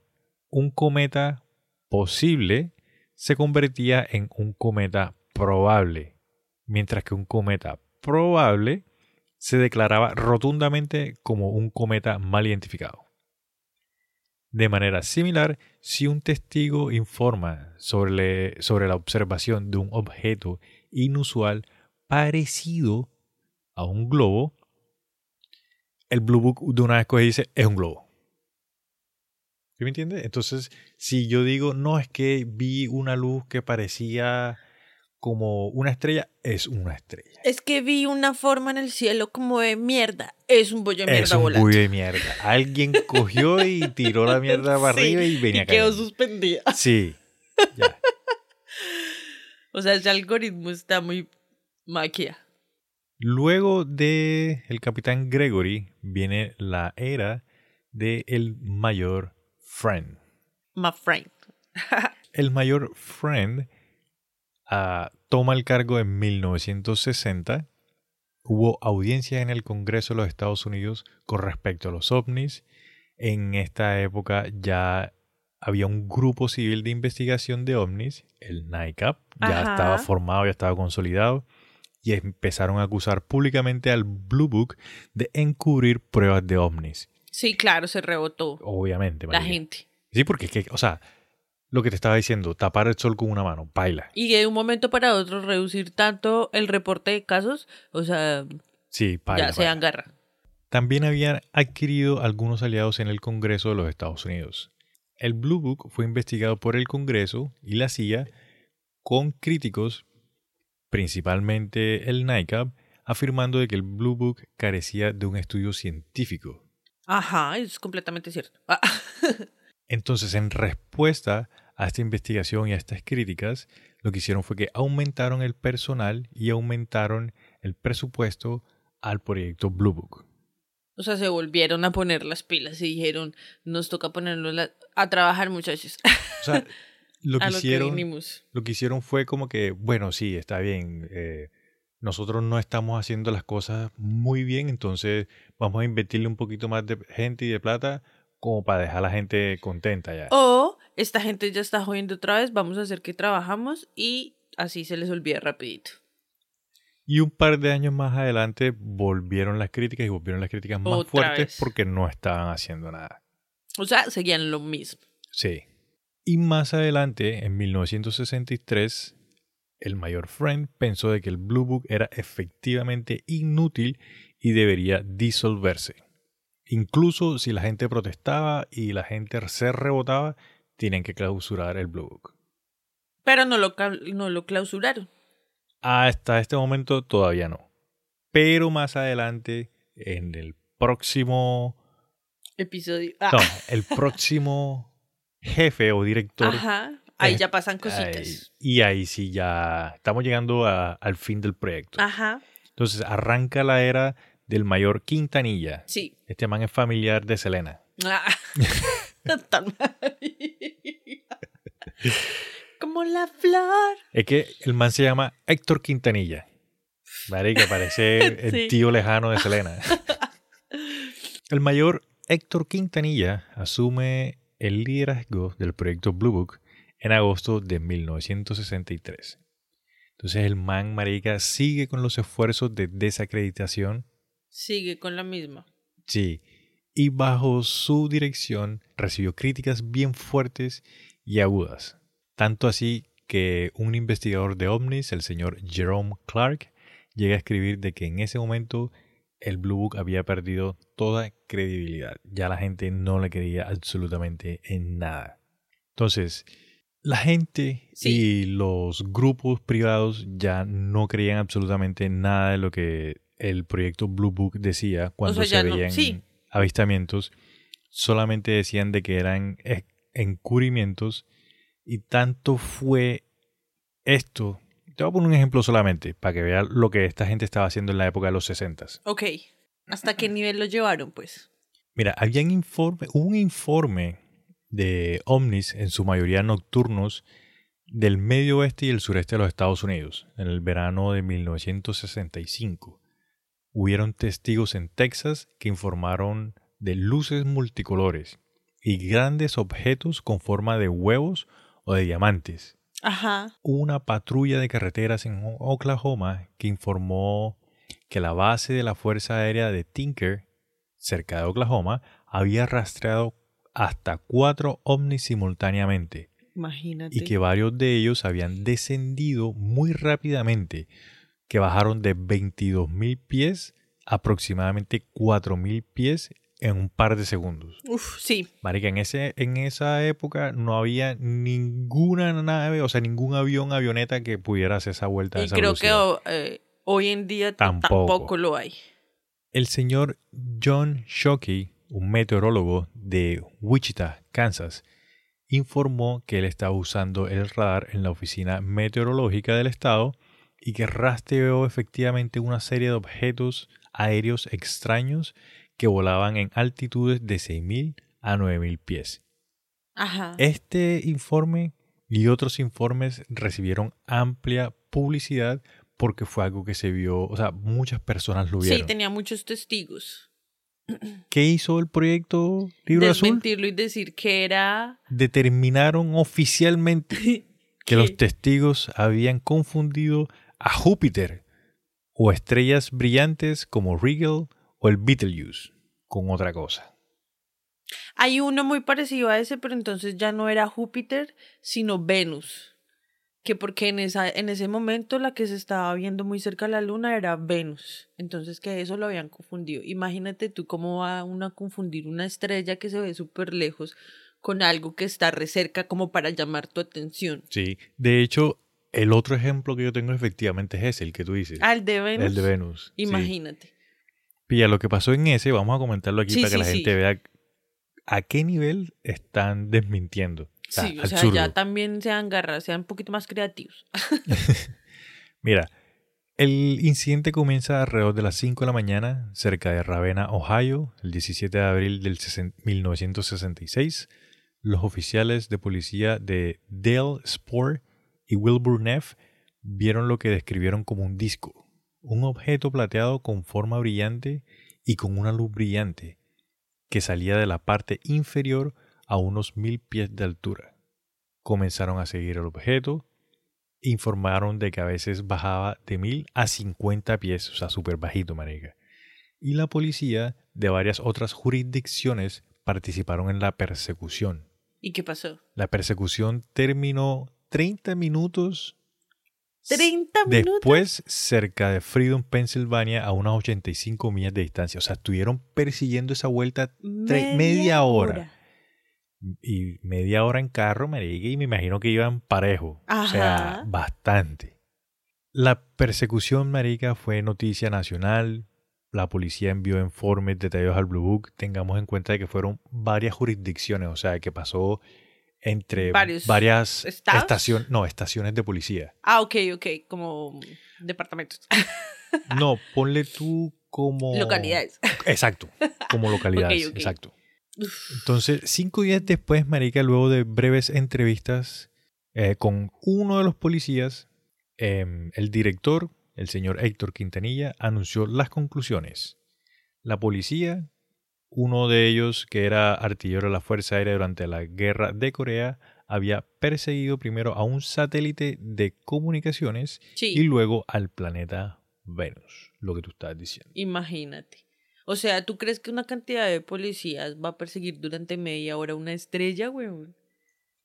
un cometa posible se convertía en un cometa probable, mientras que un cometa probable se declaraba rotundamente como un cometa mal identificado. De manera similar, si un testigo informa sobre, la observación de un objeto inusual parecido a un globo, el Blue Book de una vez dice, es un globo. ¿Sí me entiende? Entonces, si yo digo, no, es que vi una luz que parecía como una estrella, es una estrella. Es que vi una forma en el cielo como de mierda. Es un bollo de mierda Es un buey de mierda. Alguien cogió y tiró la mierda para Sí, arriba y venía y quedó cayendo. suspendida. Sí. Ya. O sea, ese algoritmo está muy maquia. Luego de el capitán Gregory viene la era de el mayor Friend. My friend. El mayor Friend ah, toma el cargo en 1960. Hubo audiencias en el Congreso de los Estados Unidos con respecto a los ovnis. En esta época ya había un grupo civil de investigación de ovnis, el NICAP, ya Ajá. estaba formado, ya estaba consolidado, y empezaron a acusar públicamente al Blue Book de encubrir pruebas de ovnis. Sí, claro, se rebotó Obviamente, la gente. Sí, porque es que, o sea, lo que te estaba diciendo, tapar el sol con una mano, baila. Y de un momento para otro reducir tanto el reporte de casos, o sea, Sí, ya se baila. agarra. También habían adquirido algunos aliados en el Congreso de los Estados Unidos. El Blue Book fue investigado por el Congreso y la CIA con críticos, principalmente el NICAP, afirmando de que el Blue Book carecía de un estudio científico. Ajá, es completamente cierto. Ah, Entonces, en respuesta a esta investigación y a estas críticas, lo que hicieron fue que aumentaron el personal y aumentaron el presupuesto al proyecto Blue Book. O sea, se volvieron a poner las pilas y dijeron, nos toca ponernos la- a trabajar, muchachos. O sea, lo que a lo hicieron... que lo que hicieron fue como que, bueno, sí, está bien, eh, nosotros no estamos haciendo las cosas muy bien, entonces vamos a invertirle un poquito más de gente y de plata como para dejar a la gente contenta ya. O esta gente ya está jodiendo otra vez, vamos a hacer que trabajamos y así se les olvida rapidito. Y un par de años más adelante volvieron las críticas y volvieron las críticas más Otra fuertes vez. porque no estaban haciendo nada. O sea, seguían lo mismo. Sí. Y más adelante, en 1963, el mayor Friend pensó de que el Blue Book era efectivamente inútil y debería disolverse. Incluso si la gente protestaba y la gente se rebotaba, tienen que clausurar el Blue Book. Pero no lo, no lo clausuraron. Hasta este momento todavía no. Pero más adelante, en el próximo... Episodio. Ah, No, el próximo jefe o director Ajá. Ahí Eh, ya pasan Ahí- cositas. y ahí sí ya estamos llegando a- al fin del proyecto. Ajá. Entonces arranca la era del mayor Quintanilla. Sí. Este man es familiar de Selena. Ah. Tan. Como la flor. Es que el man se llama Héctor Quintanilla. Marica, parece Sí. el tío lejano de Selena. el mayor Héctor Quintanilla asume el liderazgo del proyecto Blue Book en agosto de 1963. Entonces el man, marica, sigue con los esfuerzos de desacreditación Sigue con la misma. Sí, y bajo su dirección recibió críticas bien fuertes y agudas. Tanto así que un investigador de ovnis, el señor Jerome Clark, llega a escribir de que en ese momento el Blue Book había perdido toda credibilidad. Ya la gente no le creía absolutamente en nada. Entonces, la gente Sí. y los grupos privados ya no creían absolutamente nada de lo que el proyecto Blue Book decía cuando sea, se no- veían sí. avistamientos. Solamente decían de que eran e- encubrimientos y tanto fue esto. Te voy a poner un ejemplo solamente para que veas lo que esta gente estaba haciendo en la época de los 60. Ok. ¿Hasta qué nivel lo llevaron, pues? Mira, habían informe, hubo un informe de ovnis, en su mayoría nocturnos, del medio oeste y el sureste de los Estados Unidos, en el verano de 1965. Hubieron testigos en Texas que informaron de luces multicolores y grandes objetos con forma de huevos o de diamantes. Ajá. Una patrulla de carreteras en Oklahoma que informó que la base de la Fuerza Aérea de Tinker, cerca de Oklahoma, había rastreado hasta cuatro ovnis simultáneamente Imagínate. y que varios de ellos habían descendido muy rápidamente, que bajaron de 22.000 pies a aproximadamente 4.000 pies en un par de segundos. Uf, sí. Marica, en, ese, en esa época no había ninguna nave, o sea, ningún avión, avioneta que pudiera hacer esa vuelta a Y esa creo que velocidad. eh, hoy en día Tampoco. tampoco lo hay. El señor John Shockey, un meteorólogo de Wichita, Kansas, informó que él estaba usando el radar en la oficina meteorológica del estado y que rastreó efectivamente una serie de objetos aéreos extraños que volaban en altitudes de 6.000 a 9.000 pies. Ajá. Este informe y otros informes recibieron amplia publicidad porque fue algo que se vio, o sea, muchas personas lo sí, vieron. tenía muchos testigos. ¿Qué hizo el proyecto Libro Azul? Desmentirlo y decir que era... Determinaron oficialmente que los testigos habían confundido a Júpiter o estrellas brillantes como Rigel o el Betelgeuse con otra cosa. Hay uno muy parecido a ese, pero entonces ya no era Júpiter, sino Venus. Que porque en, esa, en ese momento la que se estaba viendo muy cerca de la luna era Venus. Entonces que eso lo habían confundido. Imagínate tú cómo va uno a confundir una estrella que se ve súper lejos con algo que está re cerca como para llamar tu atención. Sí, de hecho, el otro ejemplo que yo tengo efectivamente es ese, el que tú dices. Ah, el de Venus. el de Venus. sí. Imagínate. Pilla, lo que pasó en ese, vamos a comentarlo aquí Sí, para que la gente vea a qué nivel están desmintiendo. O sea, Sí, o sea, ya también sean garras, sean un poquito más creativos. Mira, el incidente comienza alrededor de las 5 de la mañana cerca de Ravenna, Ohio, el 17 de abril del 60 1966. Los oficiales de policía de Dale Spore y Wilbur Neff vieron lo que describieron como un disco, un objeto plateado con forma brillante y con una luz brillante que salía de la parte inferior a unos mil pies de altura. Comenzaron a seguir el objeto informaron de que a veces bajaba de mil a 50 pies, o sea, súper bajito, marica. Y la policía de varias otras jurisdicciones participaron en la persecución. ¿Y qué pasó? La persecución terminó 30 minutos 30 minutos. después cerca de Freedom, Pennsylvania, a unas 85 millas de distancia. O sea, estuvieron persiguiendo esa vuelta tre- media hora. Y media hora en carro, marica, y me imagino que iban parejo. O sea, bastante. La persecución, marica, fue noticia nacional. La policía envió informes detallados al Blue Book. Tengamos en cuenta de que fueron varias jurisdicciones, o sea, que pasó entre Varios varias estaciones, no, estaciones de policía. Ah, ok, ok, como departamentos. No, ponle tú como... Localidades. Exacto, como localidades, exacto. Entonces, cinco días después, Marica, luego de breves entrevistas eh, con uno de los policías, em, el director, el señor Héctor Quintanilla, anunció las conclusiones. La policía, uno de ellos que era artillero de la Fuerza Aérea durante la Guerra de Corea, había perseguido primero a un satélite de comunicaciones Sí. y luego al planeta Venus, lo que tú estabas diciendo. Imagínate. O sea, ¿tú crees que una cantidad de policías va a perseguir durante media hora una estrella, weón?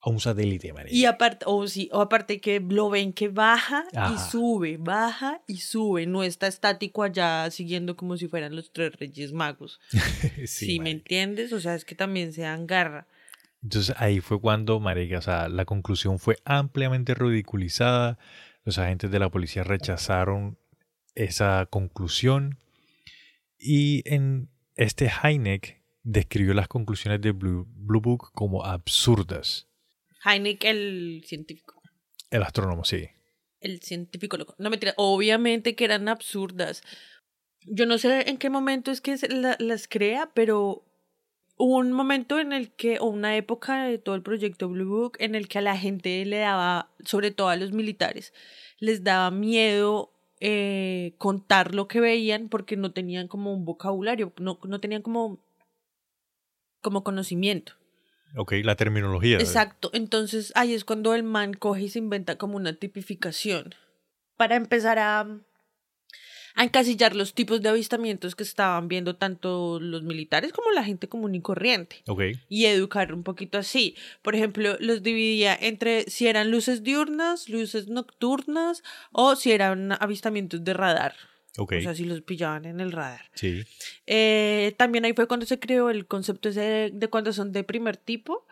A un satélite, Marica. Y aparte, o sí, o aparte que lo ven que baja Ajá. y sube, baja y sube, no está estático allá siguiendo como si fueran los tres reyes magos. sí, ¿Sí, me entiendes? O sea, es que también se dan garra. Entonces ahí fue cuando, marica, o sea, la conclusión fue ampliamente ridiculizada. Los agentes de la policía rechazaron esa conclusión. Y en este Heineck describió las conclusiones de Blue, Blue Book como absurdas. Heineck, el científico. El astrónomo, sí. El científico loco. No mentira, obviamente que eran absurdas. Yo no sé en qué momento es que la- las crea, pero hubo un momento en el que, o una época de todo el proyecto Blue Book, en el que a la gente le daba, sobre todo a los militares, les daba miedo eh, contar lo que veían porque no tenían como un vocabulario, no, no tenían como, como conocimiento. Ok, la terminología. Exacto, entonces ahí es cuando el man coge y se inventa como una tipificación para empezar a, a encasillar los tipos de avistamientos que estaban viendo tanto los militares como la gente común y corriente Ok, y educar un poquito así. Por ejemplo, los dividía entre si eran luces diurnas, luces nocturnas o si eran avistamientos de radar. O sea, si los pillaban en el radar. sí, Eh, también ahí fue cuando se creó el concepto ese de, de cuando son de primer tipo,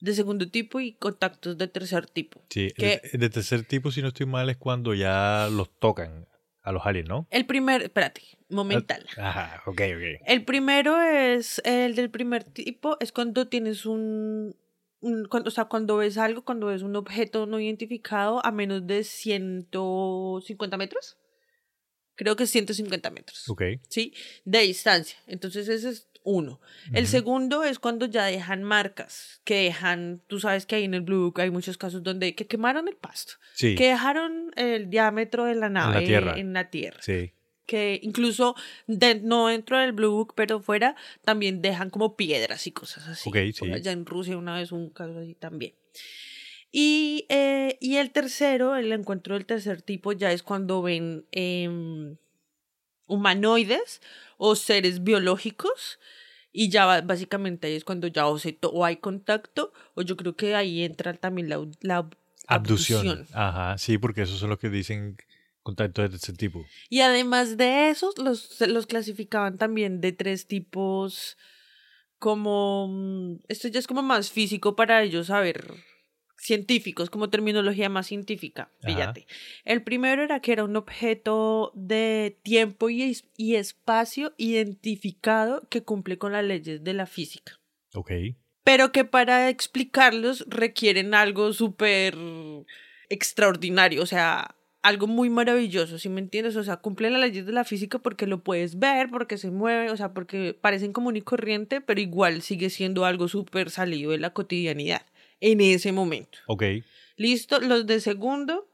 de segundo tipo y contactos de tercer tipo. sí. Que- El, de tercer tipo, si no estoy mal, es cuando ya los tocan a los aliens, ¿no? El primer, espérate, momental. Ajá, ok, ok. El primero es el del primer tipo, es cuando tienes un, un cuando, o sea, cuando ves algo, cuando ves un objeto no identificado a menos de 150 metros. Creo que es 150 metros. Ok. ¿sí? De distancia. Entonces ese es uno. El segundo es cuando ya dejan marcas, que dejan, tú sabes que ahí en el Blue Book hay muchos casos donde que quemaron el pasto, Sí, que dejaron el diámetro de la nave tierra. en la tierra, sí. que incluso de- no dentro del Blue Book, pero fuera, también dejan como piedras y cosas así. Ok, sí. allá en Rusia una vez un caso así también. Y, eh, y el tercero, el encuentro del tercer tipo, ya es cuando ven em, humanoides o seres biológicos. Y ya básicamente ahí es cuando ya o, se o hay contacto, o yo creo que ahí entra también la, la ab- Abducción. abducción. Ajá, sí, porque esos son los que dicen contactos de ese tipo. Y además de esos, los, los clasificaban también de tres tipos, como, mm, esto ya es como más físico para ellos saber, científicos, como terminología más científica, Ajá. fíjate. El primero era que era un objeto de tiempo y, es- y espacio identificado que cumple con las leyes de la física Ok. pero que para explicarlos requieren algo súper extraordinario, o sea, algo muy maravilloso, ¿sí me entiendes? O sea, cumplen las leyes de la física porque lo puedes ver, porque se mueve, o sea, porque parecen común y corriente, pero igual sigue siendo algo súper salido de la cotidianidad en ese momento. Ok. Listo, los de segundo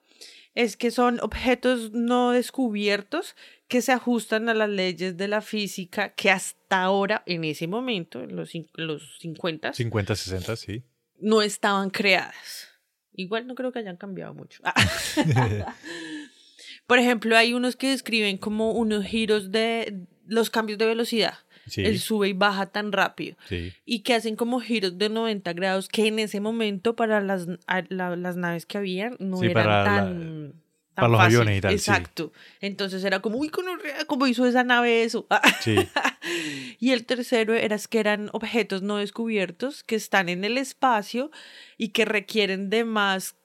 es que son objetos no descubiertos que se ajustan a las leyes de la física que hasta ahora, en ese momento, en los, los 50, 50, 60, sí. no estaban creadas. Igual no creo que hayan cambiado mucho. Por ejemplo, hay unos que describen como unos giros de los cambios de velocidad. Sí. El sube y baja tan rápido. Sí. Y que hacen como giros de 90 grados que en ese momento para las, a- la- las naves que habían no Sí, eran para la- tan... tan para los fácil. aviones y tal, sí. Exacto. Entonces era como, uy, ¿cómo hizo esa nave eso? Sí. Y el tercero era es que eran objetos no descubiertos que están en el espacio y que requieren de más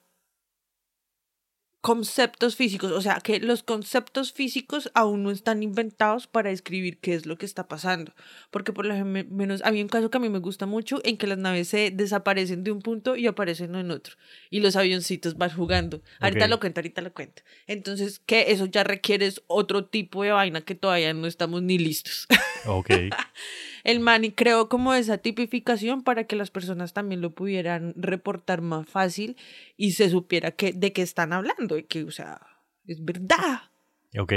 conceptos físicos, o sea, que los conceptos físicos aún no están inventados para describir qué es lo que está pasando, porque por lo menos había un caso que a mí me gusta mucho en que las naves se desaparecen de un punto y aparecen en otro y los avioncitos van jugando. Ahorita Ok. lo cuento, ahorita lo cuento. Entonces, que eso ya requiere otro tipo de vaina que todavía no estamos ni listos. Ok. El Manny creó como esa tipificación para que las personas también lo pudieran reportar más fácil y se supiera que, de qué están hablando y que, o sea, es verdad. Ok.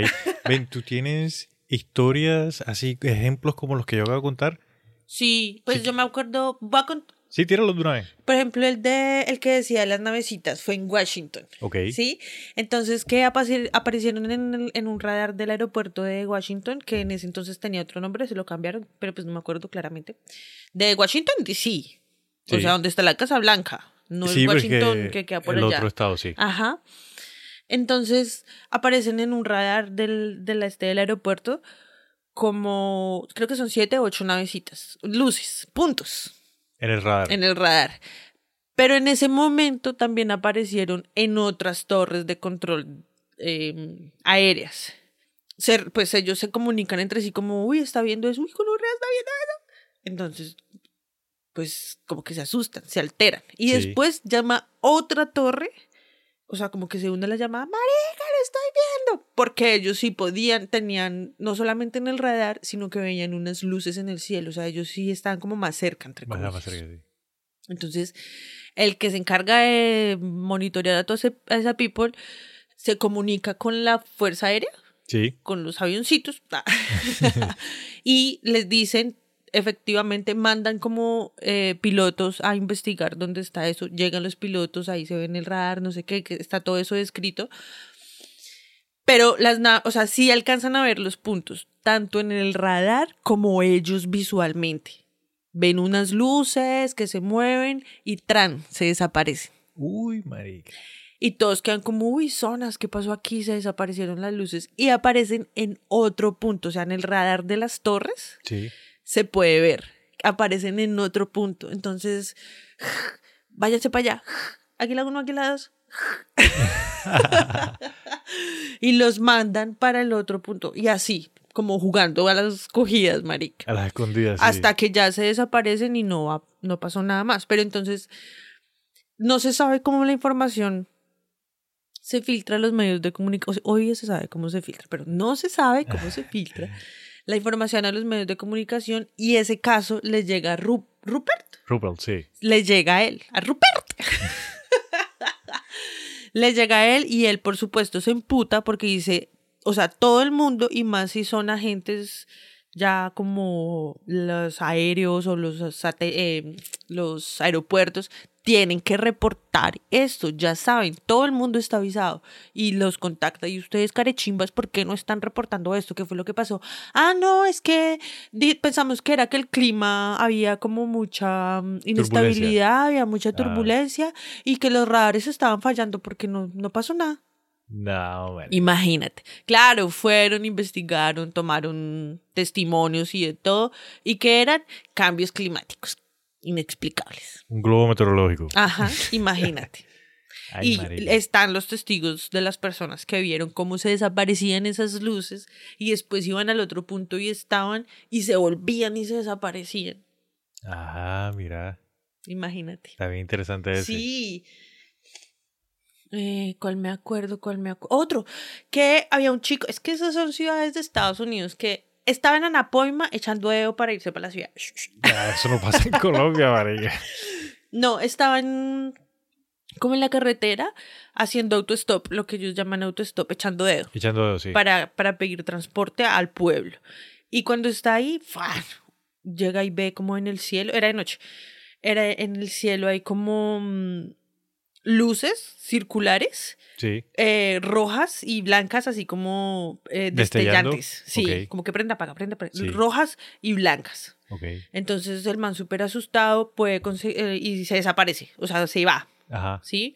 Ven, ¿tú tienes historias así, ejemplos como los que yo acabo de contar? Sí, pues Sí. yo me acuerdo, voy a cont- Sí, tíralo de una vez. por ejemplo, el de el que decía de las navecitas fue en Washington. Ok. ¿Sí? Entonces, que apare- aparecieron en, el- en un radar del aeropuerto de Washington, que en ese entonces tenía otro nombre, se lo cambiaron, pero pues no me acuerdo claramente. De Washington, DC. O Sí. sea, donde está la Casa Blanca. No sí, el Washington que queda por el allá. Otro estado, sí. Ajá. Entonces, aparecen en un radar del, del este del aeropuerto como, creo que son siete o ocho navecitas, luces, puntos En el radar. en el radar. Pero en ese momento también aparecieron en otras torres de control eh, aéreas. Se- pues ellos se comunican entre sí como, uy, está viendo eso, uy, gonorrea, está viendo eso. Entonces, pues como que se asustan, se alteran. Y Sí. después llama otra torre, o sea, como que se une la llamada, marica, lo estoy viendo. Porque ellos sí podían, tenían, no solamente en el radar, sino que veían unas luces en el cielo. O sea, ellos sí estaban como más cerca, entre comillas. más cerca, sí. Entonces, el que se encarga de monitorear a toda esa people se comunica con la Fuerza Aérea, Sí. con los avioncitos, y les dicen, efectivamente, mandan como eh, pilotos a investigar dónde está eso. Llegan los pilotos, ahí se ve en el radar, no sé qué, que está todo eso descrito. Pero las o sea, sí alcanzan a ver los puntos, tanto en el radar como ellos visualmente. Ven unas luces que se mueven y tran, se desaparecen. Uy, marica. Y todos quedan como, uy, zonas, ¿qué pasó aquí? Se desaparecieron las luces. Y aparecen en otro punto, o sea, en el radar de las torres Sí. Se puede ver. Aparecen en otro punto. Entonces, váyanse para allá. Aquí la uno, aquí la dos. y los mandan para el otro punto. Y así, como jugando a las cogidas, marica. A las escondidas. sí. Hasta que ya se desaparecen y no, ha- no pasó nada más. Pero entonces, no se sabe cómo la información se filtra a los medios de comunicación. Hoy se sabe cómo se filtra, pero no se sabe cómo se filtra la información a los medios de comunicación y ese caso le llega a Ru- Rupert. Rupert, sí. Le llega a él, a Rupert. le llega a él y él, por supuesto, se emputa porque dice, o sea, todo el mundo y más si son agentes ya como los aéreos o los, eh, los aeropuertos tienen que reportar esto, ya saben, todo el mundo está avisado y los contacta y ustedes carechimbas, ¿por qué no están reportando esto? ¿Qué fue lo que pasó? Ah, no, es que pensamos que era que el clima había como mucha mm, inestabilidad, había mucha Ah. turbulencia y que los radares estaban fallando porque no, no pasó nada. No, man. Imagínate. Claro, fueron, investigaron, tomaron testimonios y de todo, y que eran cambios climáticos inexplicables. Un globo meteorológico. Ajá, imagínate. Ay, y están los testigos de las personas que vieron cómo se desaparecían esas luces y después iban al otro punto y estaban y se volvían y se desaparecían. Ajá, mira. Imagínate. Está bien interesante ese. Sí. Eh, ¿Cuál me acuerdo? ¿Cuál me acuerdo? Otro, que había un chico, es que esas son ciudades de Estados Unidos, que estaba en Anapoima echando dedo para irse para la ciudad. Ya, eso no pasa en Colombia, marica. No, estaban como en la carretera haciendo autostop, lo que ellos llaman autostop, echando dedo, Echando dedos, sí. para, para pedir transporte al pueblo. Y cuando está ahí, ¡fua! llega y ve como en el cielo, era de noche, era en el cielo hay como mm, luces circulares, Sí. eh, rojas y blancas, así como eh, destellantes. Sí, como que prenda, apaga, prenda. Sí. Rojas y blancas. Entonces el man súper asustado puede eh, y se desaparece, o sea, se va, Ajá. ¿sí?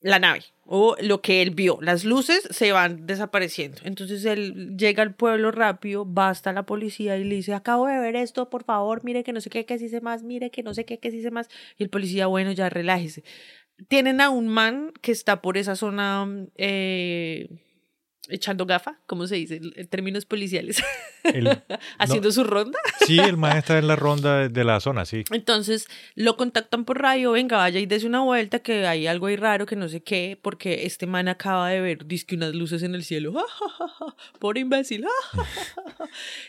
La nave o lo que él vio, las luces se van desapareciendo. Entonces él llega al pueblo rápido, va hasta la policía y le dice, acabo de ver esto, por favor, mire que no sé qué, que sí sé más, mire que no sé qué, que sí sé más. Y el policía, bueno, ya relájese. Tienen a un man que está por esa zona eh, echando gafa, ¿cómo se dice? En términos policiales, El- haciendo su ronda. sí, el man está en la ronda de- la zona, sí. Entonces lo contactan por radio, venga, vaya y dese una vuelta, que hay algo ahí raro, que no sé qué, porque este man acaba de ver, dizque unas luces en el cielo, ¡Ja, ja, ja, ja! por imbécil,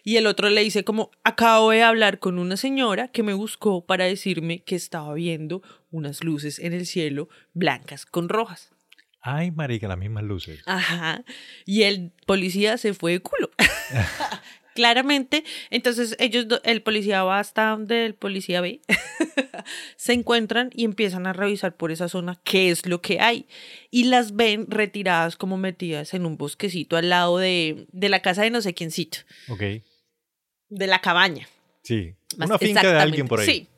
y el otro le dice como, acabo de hablar con una señora que me buscó para decirme que estaba viendo unas luces en el cielo blancas con rojas. Ay, marica, las mismas luces. Ajá. Y el policía se fue de culo. Claramente. Entonces, ellos, el policía va hasta donde el policía ve. se encuentran y empiezan a revisar por esa zona qué es lo que hay. Y las ven retiradas como metidas en un bosquecito al lado de, de la casa de no sé quiéncito. Ok. De la cabaña. Sí. Más Una finca de alguien por ahí. Sí.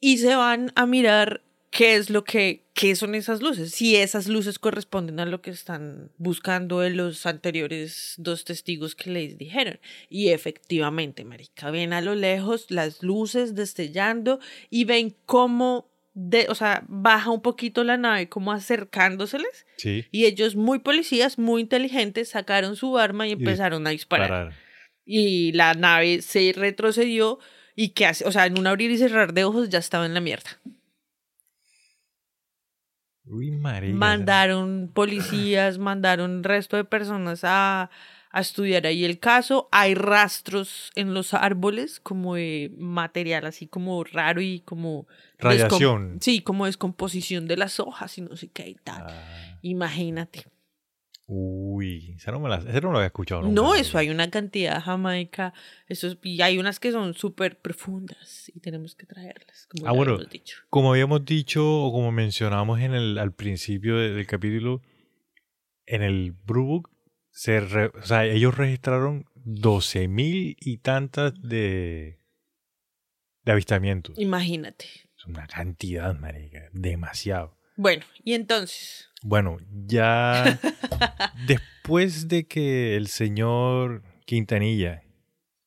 Y se van a mirar qué es lo que, qué son esas luces. Si esas luces corresponden a lo que están buscando de los anteriores dos testigos que les dijeron. Y efectivamente, marica, ven a lo lejos las luces destellando y ven cómo, de, o sea, baja un poquito la nave, como acercándoseles. Sí. Y ellos, muy policías, muy inteligentes, sacaron su arma y empezaron a disparar Parar. y la nave se retrocedió y que hace, o sea, en un abrir y cerrar de ojos ya estaba en la mierda. Uy. Mandaron policías, mandaron resto de personas a, a estudiar ahí el caso. Hay rastros en los árboles como de material así como raro y como... Radiación. Sí, como descomposición de las hojas y no sé qué y tal. Ah, Imagínate. Uy, esa no, me la, esa no lo había escuchado nunca. No, eso hay una cantidad jamaica. Eso es- y hay unas que son súper profundas y tenemos que traerlas. Como Ah, bueno. habíamos dicho. Como habíamos dicho o como mencionamos en el, al principio de- del capítulo, en el Blue Book, se re- o sea, ellos registraron 12 mil y tantas de, de avistamientos. Imagínate. Es una cantidad, marica, demasiado. Bueno, y entonces. Bueno, ya después de que el señor Quintanilla,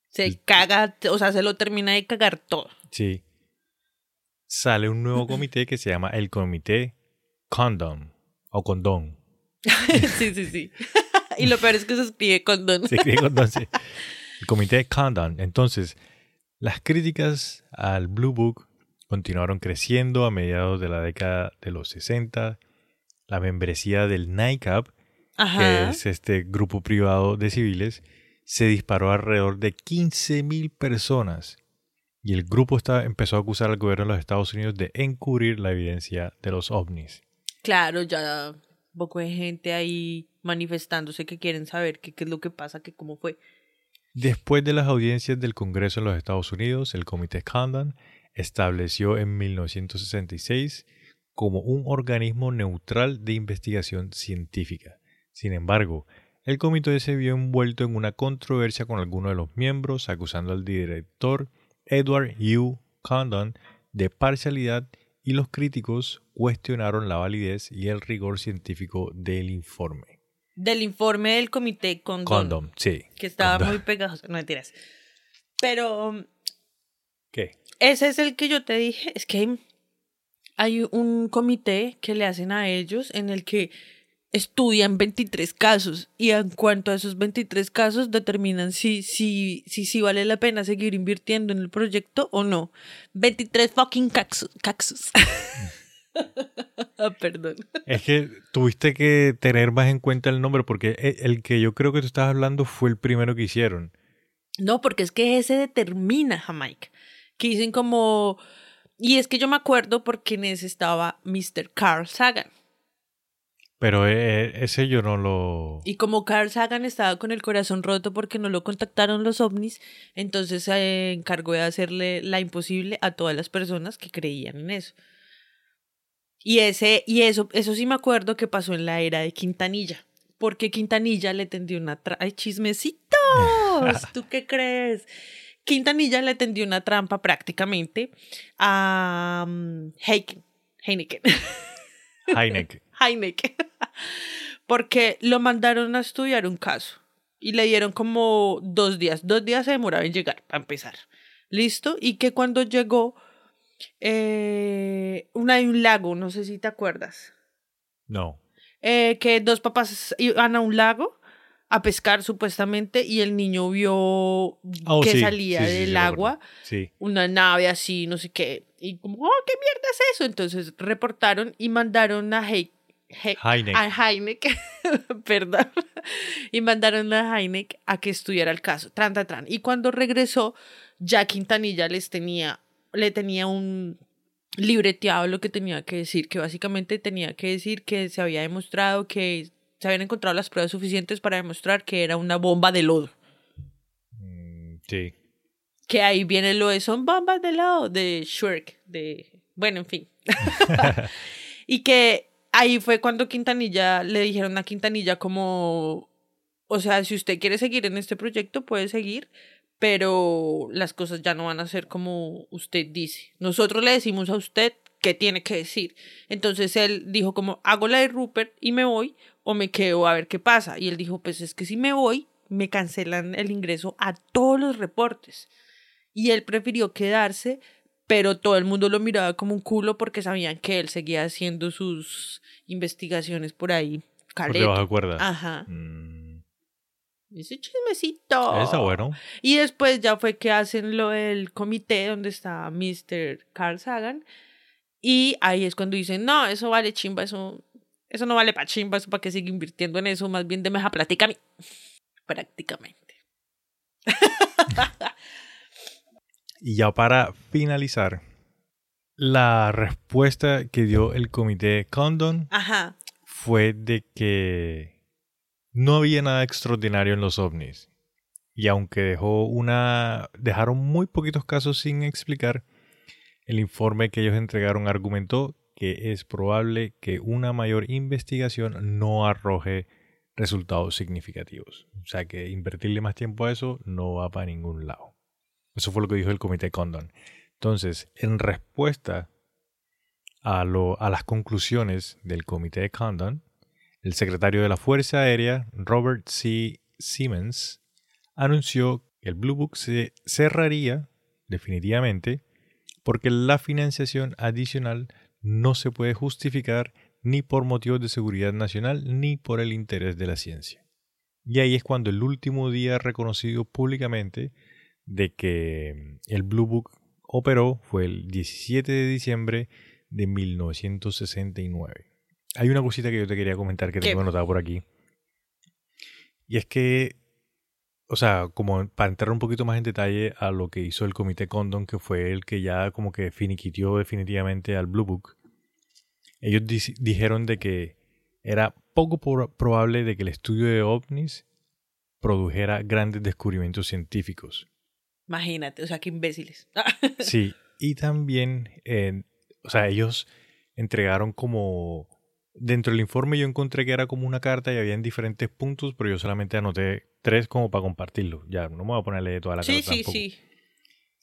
Se El- caga, o sea, se lo termina de cagar todo. sí, sale un nuevo comité que se llama el Comité Condom o Condón. sí, sí, sí. y lo peor es que se escribe con don. Se escribe Condón, sí. El Comité Condon. Entonces, las críticas al Blue Book continuaron creciendo a mediados de la década de los 60. La membresía del NICAP que es este grupo privado de civiles, se disparó alrededor de 15.000 personas. Y el grupo está, empezó a acusar al gobierno de los Estados Unidos de encubrir la evidencia de los ovnis. Claro, ya poco de gente ahí manifestándose que quieren saber qué, qué es lo que pasa, que cómo fue. Después de las audiencias del Congreso en los Estados Unidos, el Comité Condon estableció en 1966 como un organismo neutral de investigación científica. Sin embargo, el comité se vio envuelto en una controversia con algunos de los miembros, acusando al director Edward U. Condon de parcialidad y los críticos cuestionaron la validez y el rigor científico del informe. Del informe del comité con Condom, sí. que estaba Condom. muy pegajoso. No mentiras. Pero um, ¿Qué? Ese es el que yo te dije. Es que hay, un comité que le hacen a ellos en el que estudian 23 casos y en cuanto a esos 23 casos determinan si, si, si, si vale la pena seguir invirtiendo en el proyecto o no. 23 fucking caxos. caxos. Perdón. Es que tuviste que tener más en cuenta el nombre porque e- el que yo creo que tú estabas hablando fue el primero que hicieron. No, porque es que ese determina Jamaica. Que dicen como... Y es que yo me acuerdo porque en ese estaba Mr. Carl Sagan. Pero eh, ese yo no lo... Y como Carl Sagan estaba con el corazón roto porque no lo contactaron los ovnis, entonces se encargó de hacerle la imposible a todas las personas que creían en eso. Y ese, y eso, eso sí me acuerdo que pasó en la era de Quintanilla. Porque Quintanilla le tendió una. ¡Ay, chismecitos! ¿Tú qué crees? Quintanilla le tendió una trampa prácticamente a um, Heineken. Heineken. Heineken. Heineken. Porque lo mandaron a estudiar un caso. Y le dieron como dos días. Dos días se demoraba en llegar, para empezar. ¿Listo? Y que cuando llegó, eh, una, hay un lago, no sé si te acuerdas. No. Eh, que dos papás iban a un lago a pescar supuestamente y el niño vio Oh, que sí, salía sí, sí, sí, del acuerdo. agua Sí. una nave así, no sé qué. Y como, oh, ¿qué mierda es eso? Entonces reportaron y mandaron a Hei- He- Heineken. a Heineck, perdón, y mandaron a Heineck a que estudiara el caso, tran, tran, tran. Y cuando regresó, ya Quintanilla les tenía, le tenía un libreteado lo que tenía que decir, que básicamente tenía que decir que se había demostrado que se habían encontrado las pruebas suficientes para demostrar que era una bomba de lodo. Mm, Sí. Que ahí viene lo de son bombas de lodo de Shrek, de bueno, en fin. y que ahí fue cuando Quintanilla le dijeron a Quintanilla como o sea, si usted quiere seguir en este proyecto puede seguir, pero las cosas ya no van a ser como usted dice. Nosotros le decimos a usted qué tiene que decir. Entonces él dijo como hago la de Rupert y me voy o me quedo a ver qué pasa. Y él dijo, pues es que si me voy, me cancelan el ingreso a todos los reportes. Y él prefirió quedarse, pero todo el mundo lo miraba como un culo porque sabían que él seguía haciendo sus investigaciones por ahí. Por Caleto. debajo. Ajá. Mm, Ese chismecito. Está bueno. Y después ya fue que hacen lo del comité donde está Mr. Carl Sagan. Y ahí es cuando dicen, no, eso vale chimba, eso, eso no vale para chimba, eso para que siga invirtiendo en eso, más bien deme esa plática a mí. Prácticamente. Y ya para finalizar, la respuesta que dio el comité Condon Ajá. fue de que no había nada extraordinario en los ovnis. Y aunque dejó una dejaron muy poquitos casos sin explicar, el informe que ellos entregaron argumentó que es probable que una mayor investigación no arroje resultados significativos. O sea que invertirle más tiempo a eso no va para ningún lado. Eso fue lo que dijo el comité Condon. Entonces, en respuesta a, lo- a las conclusiones del comité Condon, el secretario de la Fuerza Aérea, Robert C. Siemens, anunció que el Blue Book se cerraría definitivamente porque la financiación adicional no se puede justificar ni por motivos de seguridad nacional ni por el interés de la ciencia. Y ahí es cuando el último día reconocido públicamente de que el Blue Book operó fue el 17 de diciembre de 1969. Hay una cosita que yo te quería comentar que ¿Qué? tengo anotada por aquí. Y es que, o sea, como para entrar un poquito más en detalle a lo que hizo el comité Condon, que fue el que ya como que finiquitió definitivamente al Blue Book, ellos dijeron de que era poco probable de que el estudio de ovnis produjera grandes descubrimientos científicos. Imagínate, o sea, qué imbéciles. Sí, y también, eh, o sea, ellos entregaron como, dentro del informe yo encontré que era como una carta y habían diferentes puntos, pero yo solamente anoté tres como para compartirlo. Ya, no me voy a ponerle toda la sí, carta sí, tampoco. sí.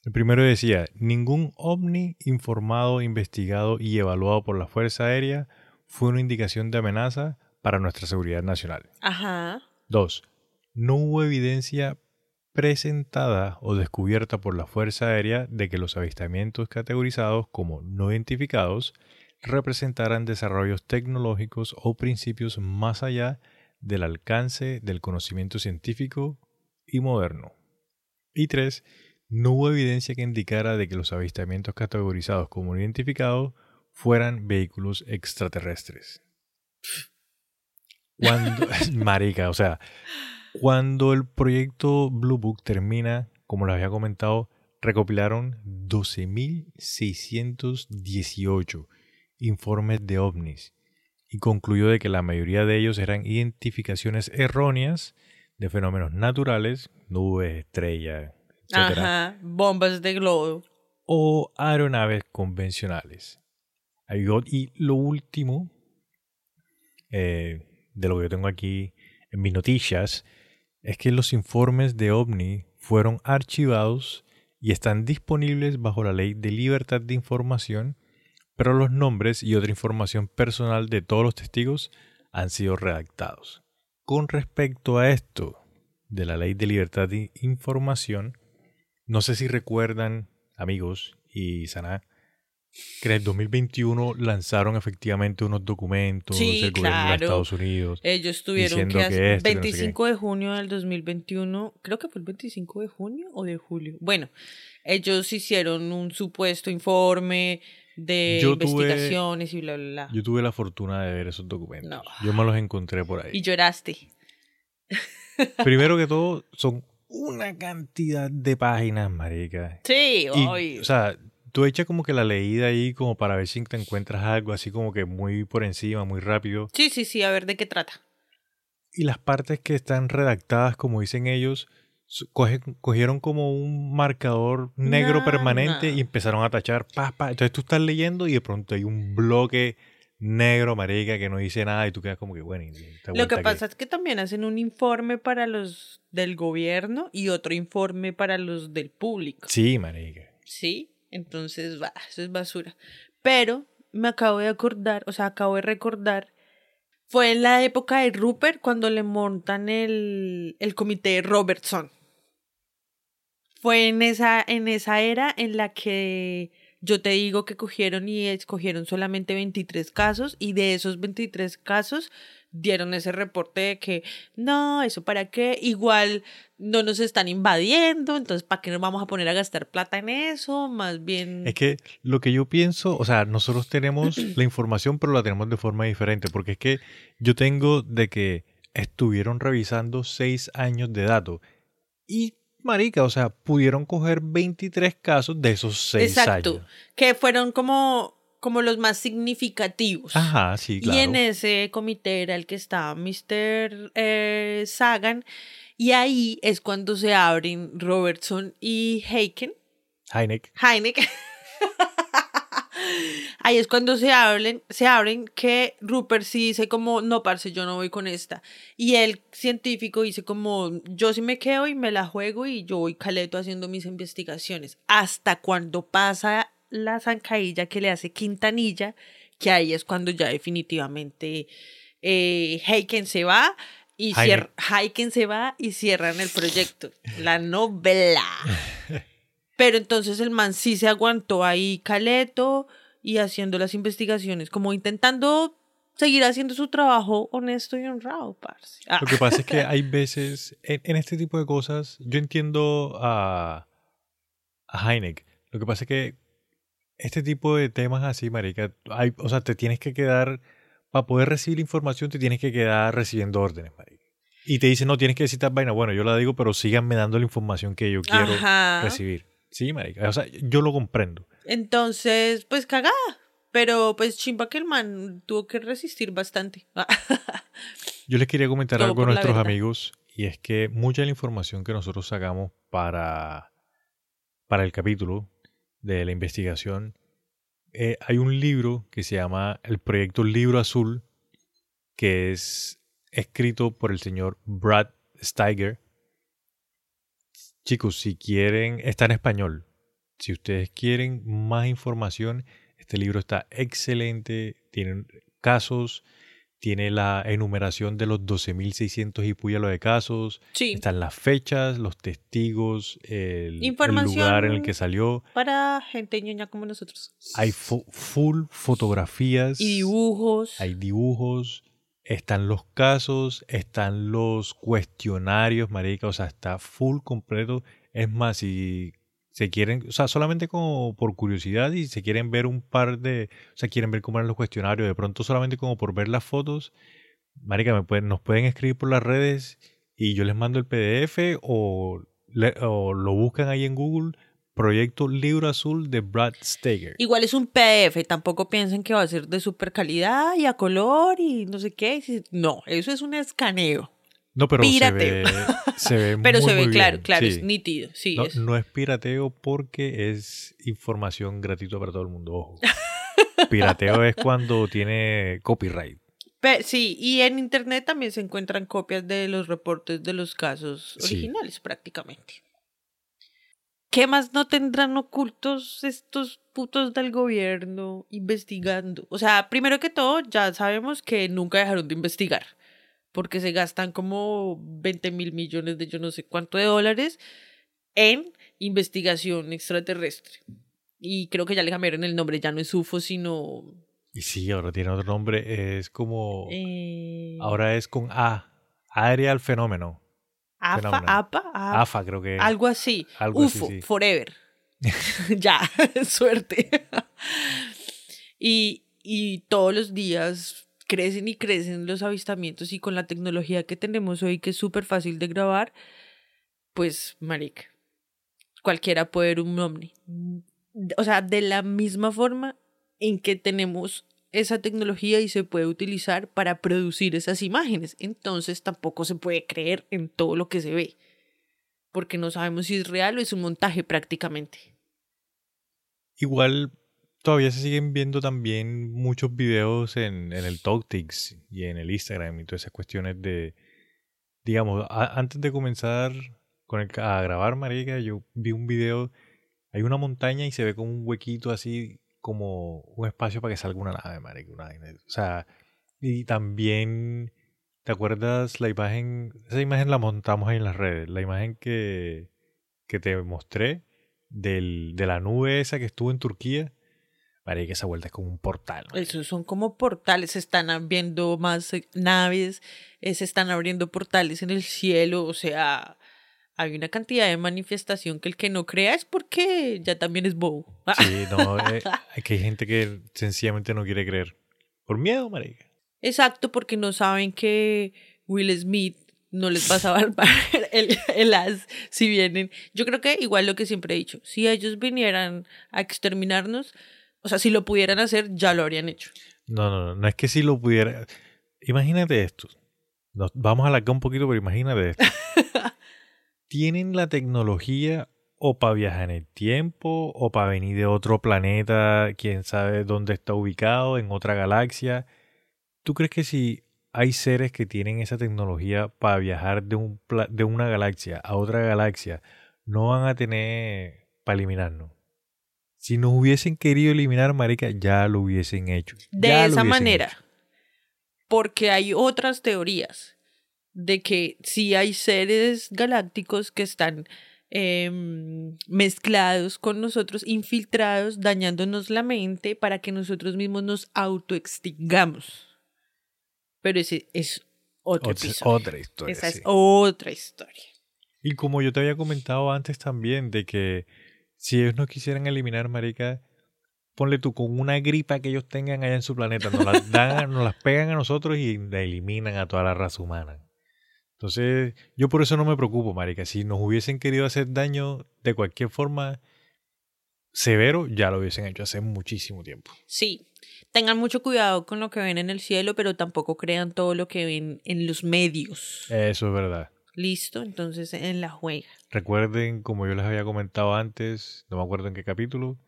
El primero decía, ningún ovni informado, investigado y evaluado por la Fuerza Aérea fue una indicación de amenaza para nuestra seguridad nacional. Ajá. Dos, no hubo evidencia presentada o descubierta por la Fuerza Aérea de que los avistamientos categorizados como no identificados representaran desarrollos tecnológicos o principios más allá del alcance del conocimiento científico y moderno. Y tres, no hubo evidencia que indicara de que los avistamientos categorizados como no identificados fueran vehículos extraterrestres. Cuando, marica, o sea, cuando el proyecto Blue Book termina, como les había comentado, recopilaron 12.618 informes de ovnis y concluyó de que la mayoría de ellos eran identificaciones erróneas de fenómenos naturales, nubes, estrellas. Ajá. Bombas de globo. o aeronaves convencionales. Y lo último eh, de lo que yo tengo aquí en mis noticias es que los informes de OVNI fueron archivados y están disponibles bajo la ley de libertad de información, pero los nombres y otra información personal de todos los testigos han sido redactados. Con respecto a esto de la ley de libertad de información, no sé si recuerdan, amigos y Sana, que en el 2021 lanzaron efectivamente unos documentos del gobierno de Estados Unidos. Ellos tuvieron que hacer el 25 de junio del 2021, creo que fue el 25 de junio o de julio. Bueno, ellos hicieron un supuesto informe de investigaciones y bla, bla, bla. Yo tuve la fortuna de ver esos documentos. Yo me los encontré por ahí. Y lloraste. Primero que todo, son una cantidad de páginas, marica. Sí, hoy. O sea, tú echas como que la leída ahí como para ver si te encuentras algo así como que muy por encima, muy rápido. Sí, sí, sí, a ver de qué trata. Y las partes que están redactadas, como dicen ellos, cogieron como un marcador negro permanente y empezaron a tachar, pa, pa. Entonces tú estás leyendo y de pronto hay un bloque negro, marica, que no dice nada y tú quedas como que, bueno. Lo que pasa es que también hacen un informe para los del gobierno y otro informe para los del público. Sí, marica. Sí, entonces, va, eso es basura. Pero me acabo de acordar, o sea, acabo de recordar, fue en la época de Rupert cuando le montan el, el comité Robertson. Fue en esa, en esa era en la que yo te digo que cogieron y escogieron solamente 23 casos y de esos 23 casos dieron ese reporte de que no, eso para qué, igual no nos están invadiendo, entonces ¿para qué nos vamos a poner a gastar plata en eso? Más bien... Es que lo que yo pienso, o sea, nosotros tenemos la información, pero la tenemos de forma diferente, porque es que yo tengo de que estuvieron revisando seis años de datos y marica, o sea, pudieron coger 23 casos de esos seis Exacto, que fueron como como los más significativos. Ajá, sí, claro. Y en ese comité era el que estaba Mr. Eh, Sagan. Y ahí es cuando se abren Robertson y Heiken. Heineck. Heineck. ahí es cuando se abren, se abren que Rupert sí dice como, no, parce, yo no voy con esta. Y el científico dice como, yo sí me quedo y me la juego y yo voy caleto haciendo mis investigaciones. Hasta cuando pasa la zancadilla que le hace Quintanilla, que ahí es cuando ya definitivamente eh, Heiken se va y cierra, se va y cierran el proyecto, la novela. Pero entonces el man sí se aguantó ahí caleto y haciendo las investigaciones, como intentando seguir haciendo su trabajo honesto y honrado, parce. Ah. Lo que pasa es que hay veces, en, este tipo de cosas, yo entiendo a, a Heineck. Lo que pasa es que este tipo de temas así, marica, hay, o sea, te tienes que quedar, para poder recibir información, te tienes que quedar recibiendo órdenes, marica. Y te dicen, no, tienes que decir tal vaina. Bueno, yo la digo, pero síganme dando la información que yo quiero recibir. Sí, marica. O sea, yo lo comprendo. Entonces, pues cagada. Pero pues chimba que el man tuvo que resistir bastante. yo les quería comentar algo a nuestros amigos. Y es que mucha de la información que nosotros sacamos para, para el capítulo de la investigación, eh, hay un libro que se llama el proyecto Libro Azul, que es escrito por el señor Brad Steiger. Chicos, si quieren, está en español. Si ustedes quieren más información, este libro está excelente. Tienen casos, tiene la enumeración de los 12.600 y puyalo de casos. Sí. Están las fechas, los testigos, el, lugar en el que salió. Para gente ñoña como nosotros. Hay full fotografías. Y dibujos. Hay dibujos. Están los casos, están los cuestionarios, marica. O sea, está full completo. Es más, si se quieren, o sea, solamente como por curiosidad y se quieren ver un par de, o sea, quieren ver cómo eran los cuestionarios, de pronto solamente como por ver las fotos, marica, me pueden, nos pueden escribir por las redes y yo les mando el PDF o, lo buscan ahí en Google, Proyecto Libro Azul de Brad Steger. Igual es un PDF, tampoco piensen que va a ser de super calidad y a color y no sé qué. No, eso es un escaneo. No, pero se ve, se ve Pero se ve claro, claro, es nítido. Sí, no, es. no es pirateo porque es información gratuita para todo el mundo, ojo. Pirateo es cuando tiene copyright. Pe- sí, y en internet también se encuentran copias de los reportes de los casos Sí. originales prácticamente. ¿Qué más no tendrán ocultos estos putos del gobierno investigando? O sea, primero que todo, ya sabemos que nunca dejaron de investigar, porque se gastan como 20 mil millones de yo no sé cuánto de dólares en investigación extraterrestre. Y creo que ya le cambiaron el nombre, ya no es UFO, sino... Y sí, ahora tiene otro nombre. Es como. eh, Ahora es con A. Aerial Fenómeno. AFA. APA, AFA, creo que. algo así. algo así, UFO, sí. forever. ya, suerte. y, y todos los días crecen y crecen los avistamientos y con la tecnología que tenemos hoy, que es súper fácil de grabar, pues, marica, cualquiera puede ver un ovni. O sea, de la misma forma en que tenemos esa tecnología y se puede utilizar para producir esas imágenes. Entonces tampoco se puede creer en todo lo que se ve, porque no sabemos si es real o es un montaje prácticamente. Igual todavía se siguen viendo también muchos videos en, en el TalkTix y en el Instagram y todas esas cuestiones de, digamos, antes de comenzar con el, a grabar, marica, yo vi un video, hay una montaña y se ve como un huequito así, como un espacio para que salga una nave, marica, una. O sea, y también, ¿te acuerdas la imagen? Esa imagen la montamos ahí en las redes, la imagen que, que te mostré del, de la nube esa que estuvo en Turquía. Marica, esa vuelta es como un portal. marica. Esos son como portales, se están abriendo más eh, naves, eh, se están abriendo portales en el cielo, o sea, hay una cantidad de manifestación que el que no crea es porque ya también es bobo. Sí, no, eh, que hay gente que sencillamente no quiere creer. Por miedo, marica. Exacto, porque no saben que Will Smith no les va a salvar el, el as si vienen. Yo creo que igual lo que siempre he dicho, si ellos vinieran a exterminarnos, o sea, si lo pudieran hacer, ya lo habrían hecho. No, no, no, no es que si lo pudiera. Imagínate esto. Nos vamos a alargar un poquito, pero imagínate esto. Tienen la tecnología o para viajar en el tiempo, o para venir de otro planeta, quién sabe dónde está ubicado, en otra galaxia. ¿Tú crees que si hay seres que tienen esa tecnología para viajar de, un pla- de una galaxia a otra galaxia, no van a tener para eliminarnos? Si nos hubiesen querido eliminar, marica, ya lo hubiesen hecho. De Ya esa manera. hecho. Porque hay otras teorías de que sí hay seres galácticos que están em, mezclados con nosotros, infiltrados, dañándonos la mente para que nosotros mismos nos autoextingamos. Pero ese es otro Otra, otra historia. Esa sí. es otra historia. Y como yo te había comentado antes también, de que si ellos nos quisieran eliminar, marica, ponle tú con una gripa que ellos tengan allá en su planeta, nos las, dan, nos las pegan a nosotros y la eliminan a toda la raza humana. Entonces, yo por eso no me preocupo, marica. Si nos hubiesen querido hacer daño de cualquier forma severo, ya lo hubiesen hecho hace muchísimo tiempo. Sí, tengan mucho cuidado con lo que ven en el cielo, pero tampoco crean todo lo que ven en los medios. Eso es verdad. Listo, entonces en la juega. Recuerden, como yo les había comentado antes, no me acuerdo en qué capítulo,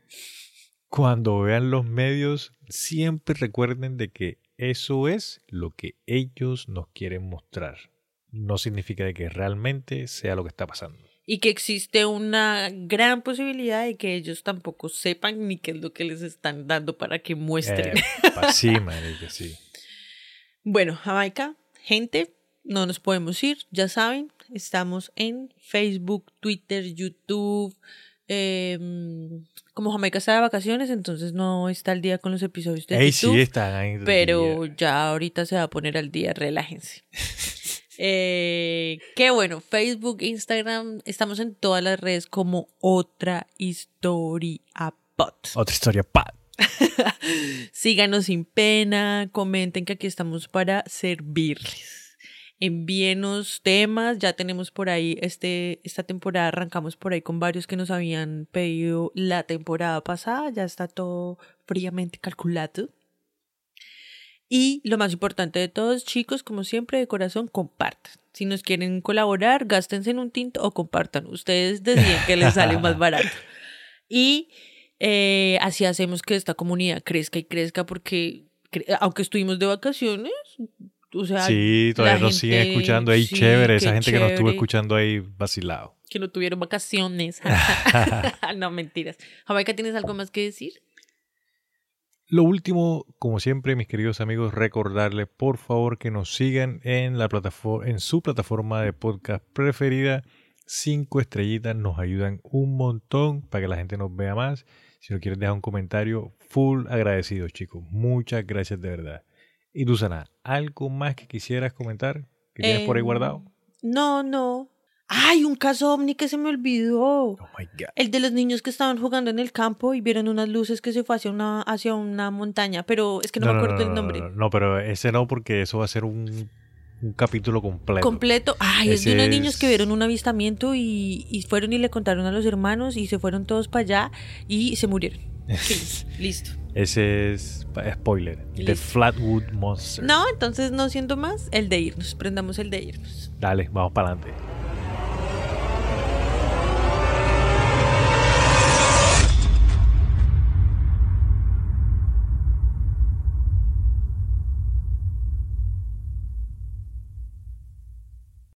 cuando vean los medios, siempre recuerden de que eso es lo que ellos nos quieren mostrar. No significa de que realmente sea lo que está pasando. Y que existe una gran posibilidad de que ellos tampoco sepan ni qué es lo que les están dando para que muestren. Eh, sí, marica, sí. Bueno, Jamaica, gente, no nos podemos ir, ya saben, estamos en Facebook, Twitter, YouTube. em, como Jamaica está de vacaciones, entonces no está al día con los episodios de Ey, YouTube. sí, están ahí. pero ya ahorita se va a poner al día, relájense. Eh, qué bueno, Facebook, Instagram, estamos en todas las redes como otra historia pot. Otra historia, pa. Síganos sin pena, comenten que aquí estamos para servirles. Envíenos temas, ya tenemos por ahí este esta temporada arrancamos por ahí con varios que nos habían pedido la temporada pasada, ya está todo fríamente calculado. Y lo más importante de todos, chicos, como siempre, de corazón, compartan. Si nos quieren colaborar, gástense en un tinto o compartan. Ustedes deciden que les sale más barato. Y eh, así hacemos que esta comunidad crezca y crezca porque cre- aunque estuvimos de vacaciones, o sea, Sí, todavía nos siguen gente- escuchando ahí, sí, chévere. Esa gente que nos estuvo chévere. escuchando ahí vacilado. que no tuvieron vacaciones. no, mentiras. Jamaica, ¿tienes algo más que decir? Lo último, como siempre, mis queridos amigos, recordarles por favor que nos sigan en la plataforma, en su plataforma de podcast preferida. Cinco estrellitas nos ayudan un montón para que la gente nos vea más. Si no quieres dejar un comentario, full agradecidos, chicos. Muchas gracias de verdad. Y tú, Sana, ¿algo más que quisieras comentar? ¿Que tienes por ahí Em, guardado? No, no. ¡Ay, un caso ovni que se me olvidó! Oh my God. El de los niños que estaban jugando en el campo y vieron unas luces que se fue hacia una, hacia una montaña, pero es que no, me acuerdo no, nombre. No, no, pero ese no, porque eso va a ser un, un capítulo completo. Completo. Ay, es de Ese unos niños que vieron un avistamiento y, y fueron y le contaron a los hermanos y se fueron todos para allá y se murieron. Sí, listo. Ese es spoiler. The. Flatwood Monster. No, entonces no siendo más, el de irnos. Prendamos el de irnos. Dale, vamos para adelante.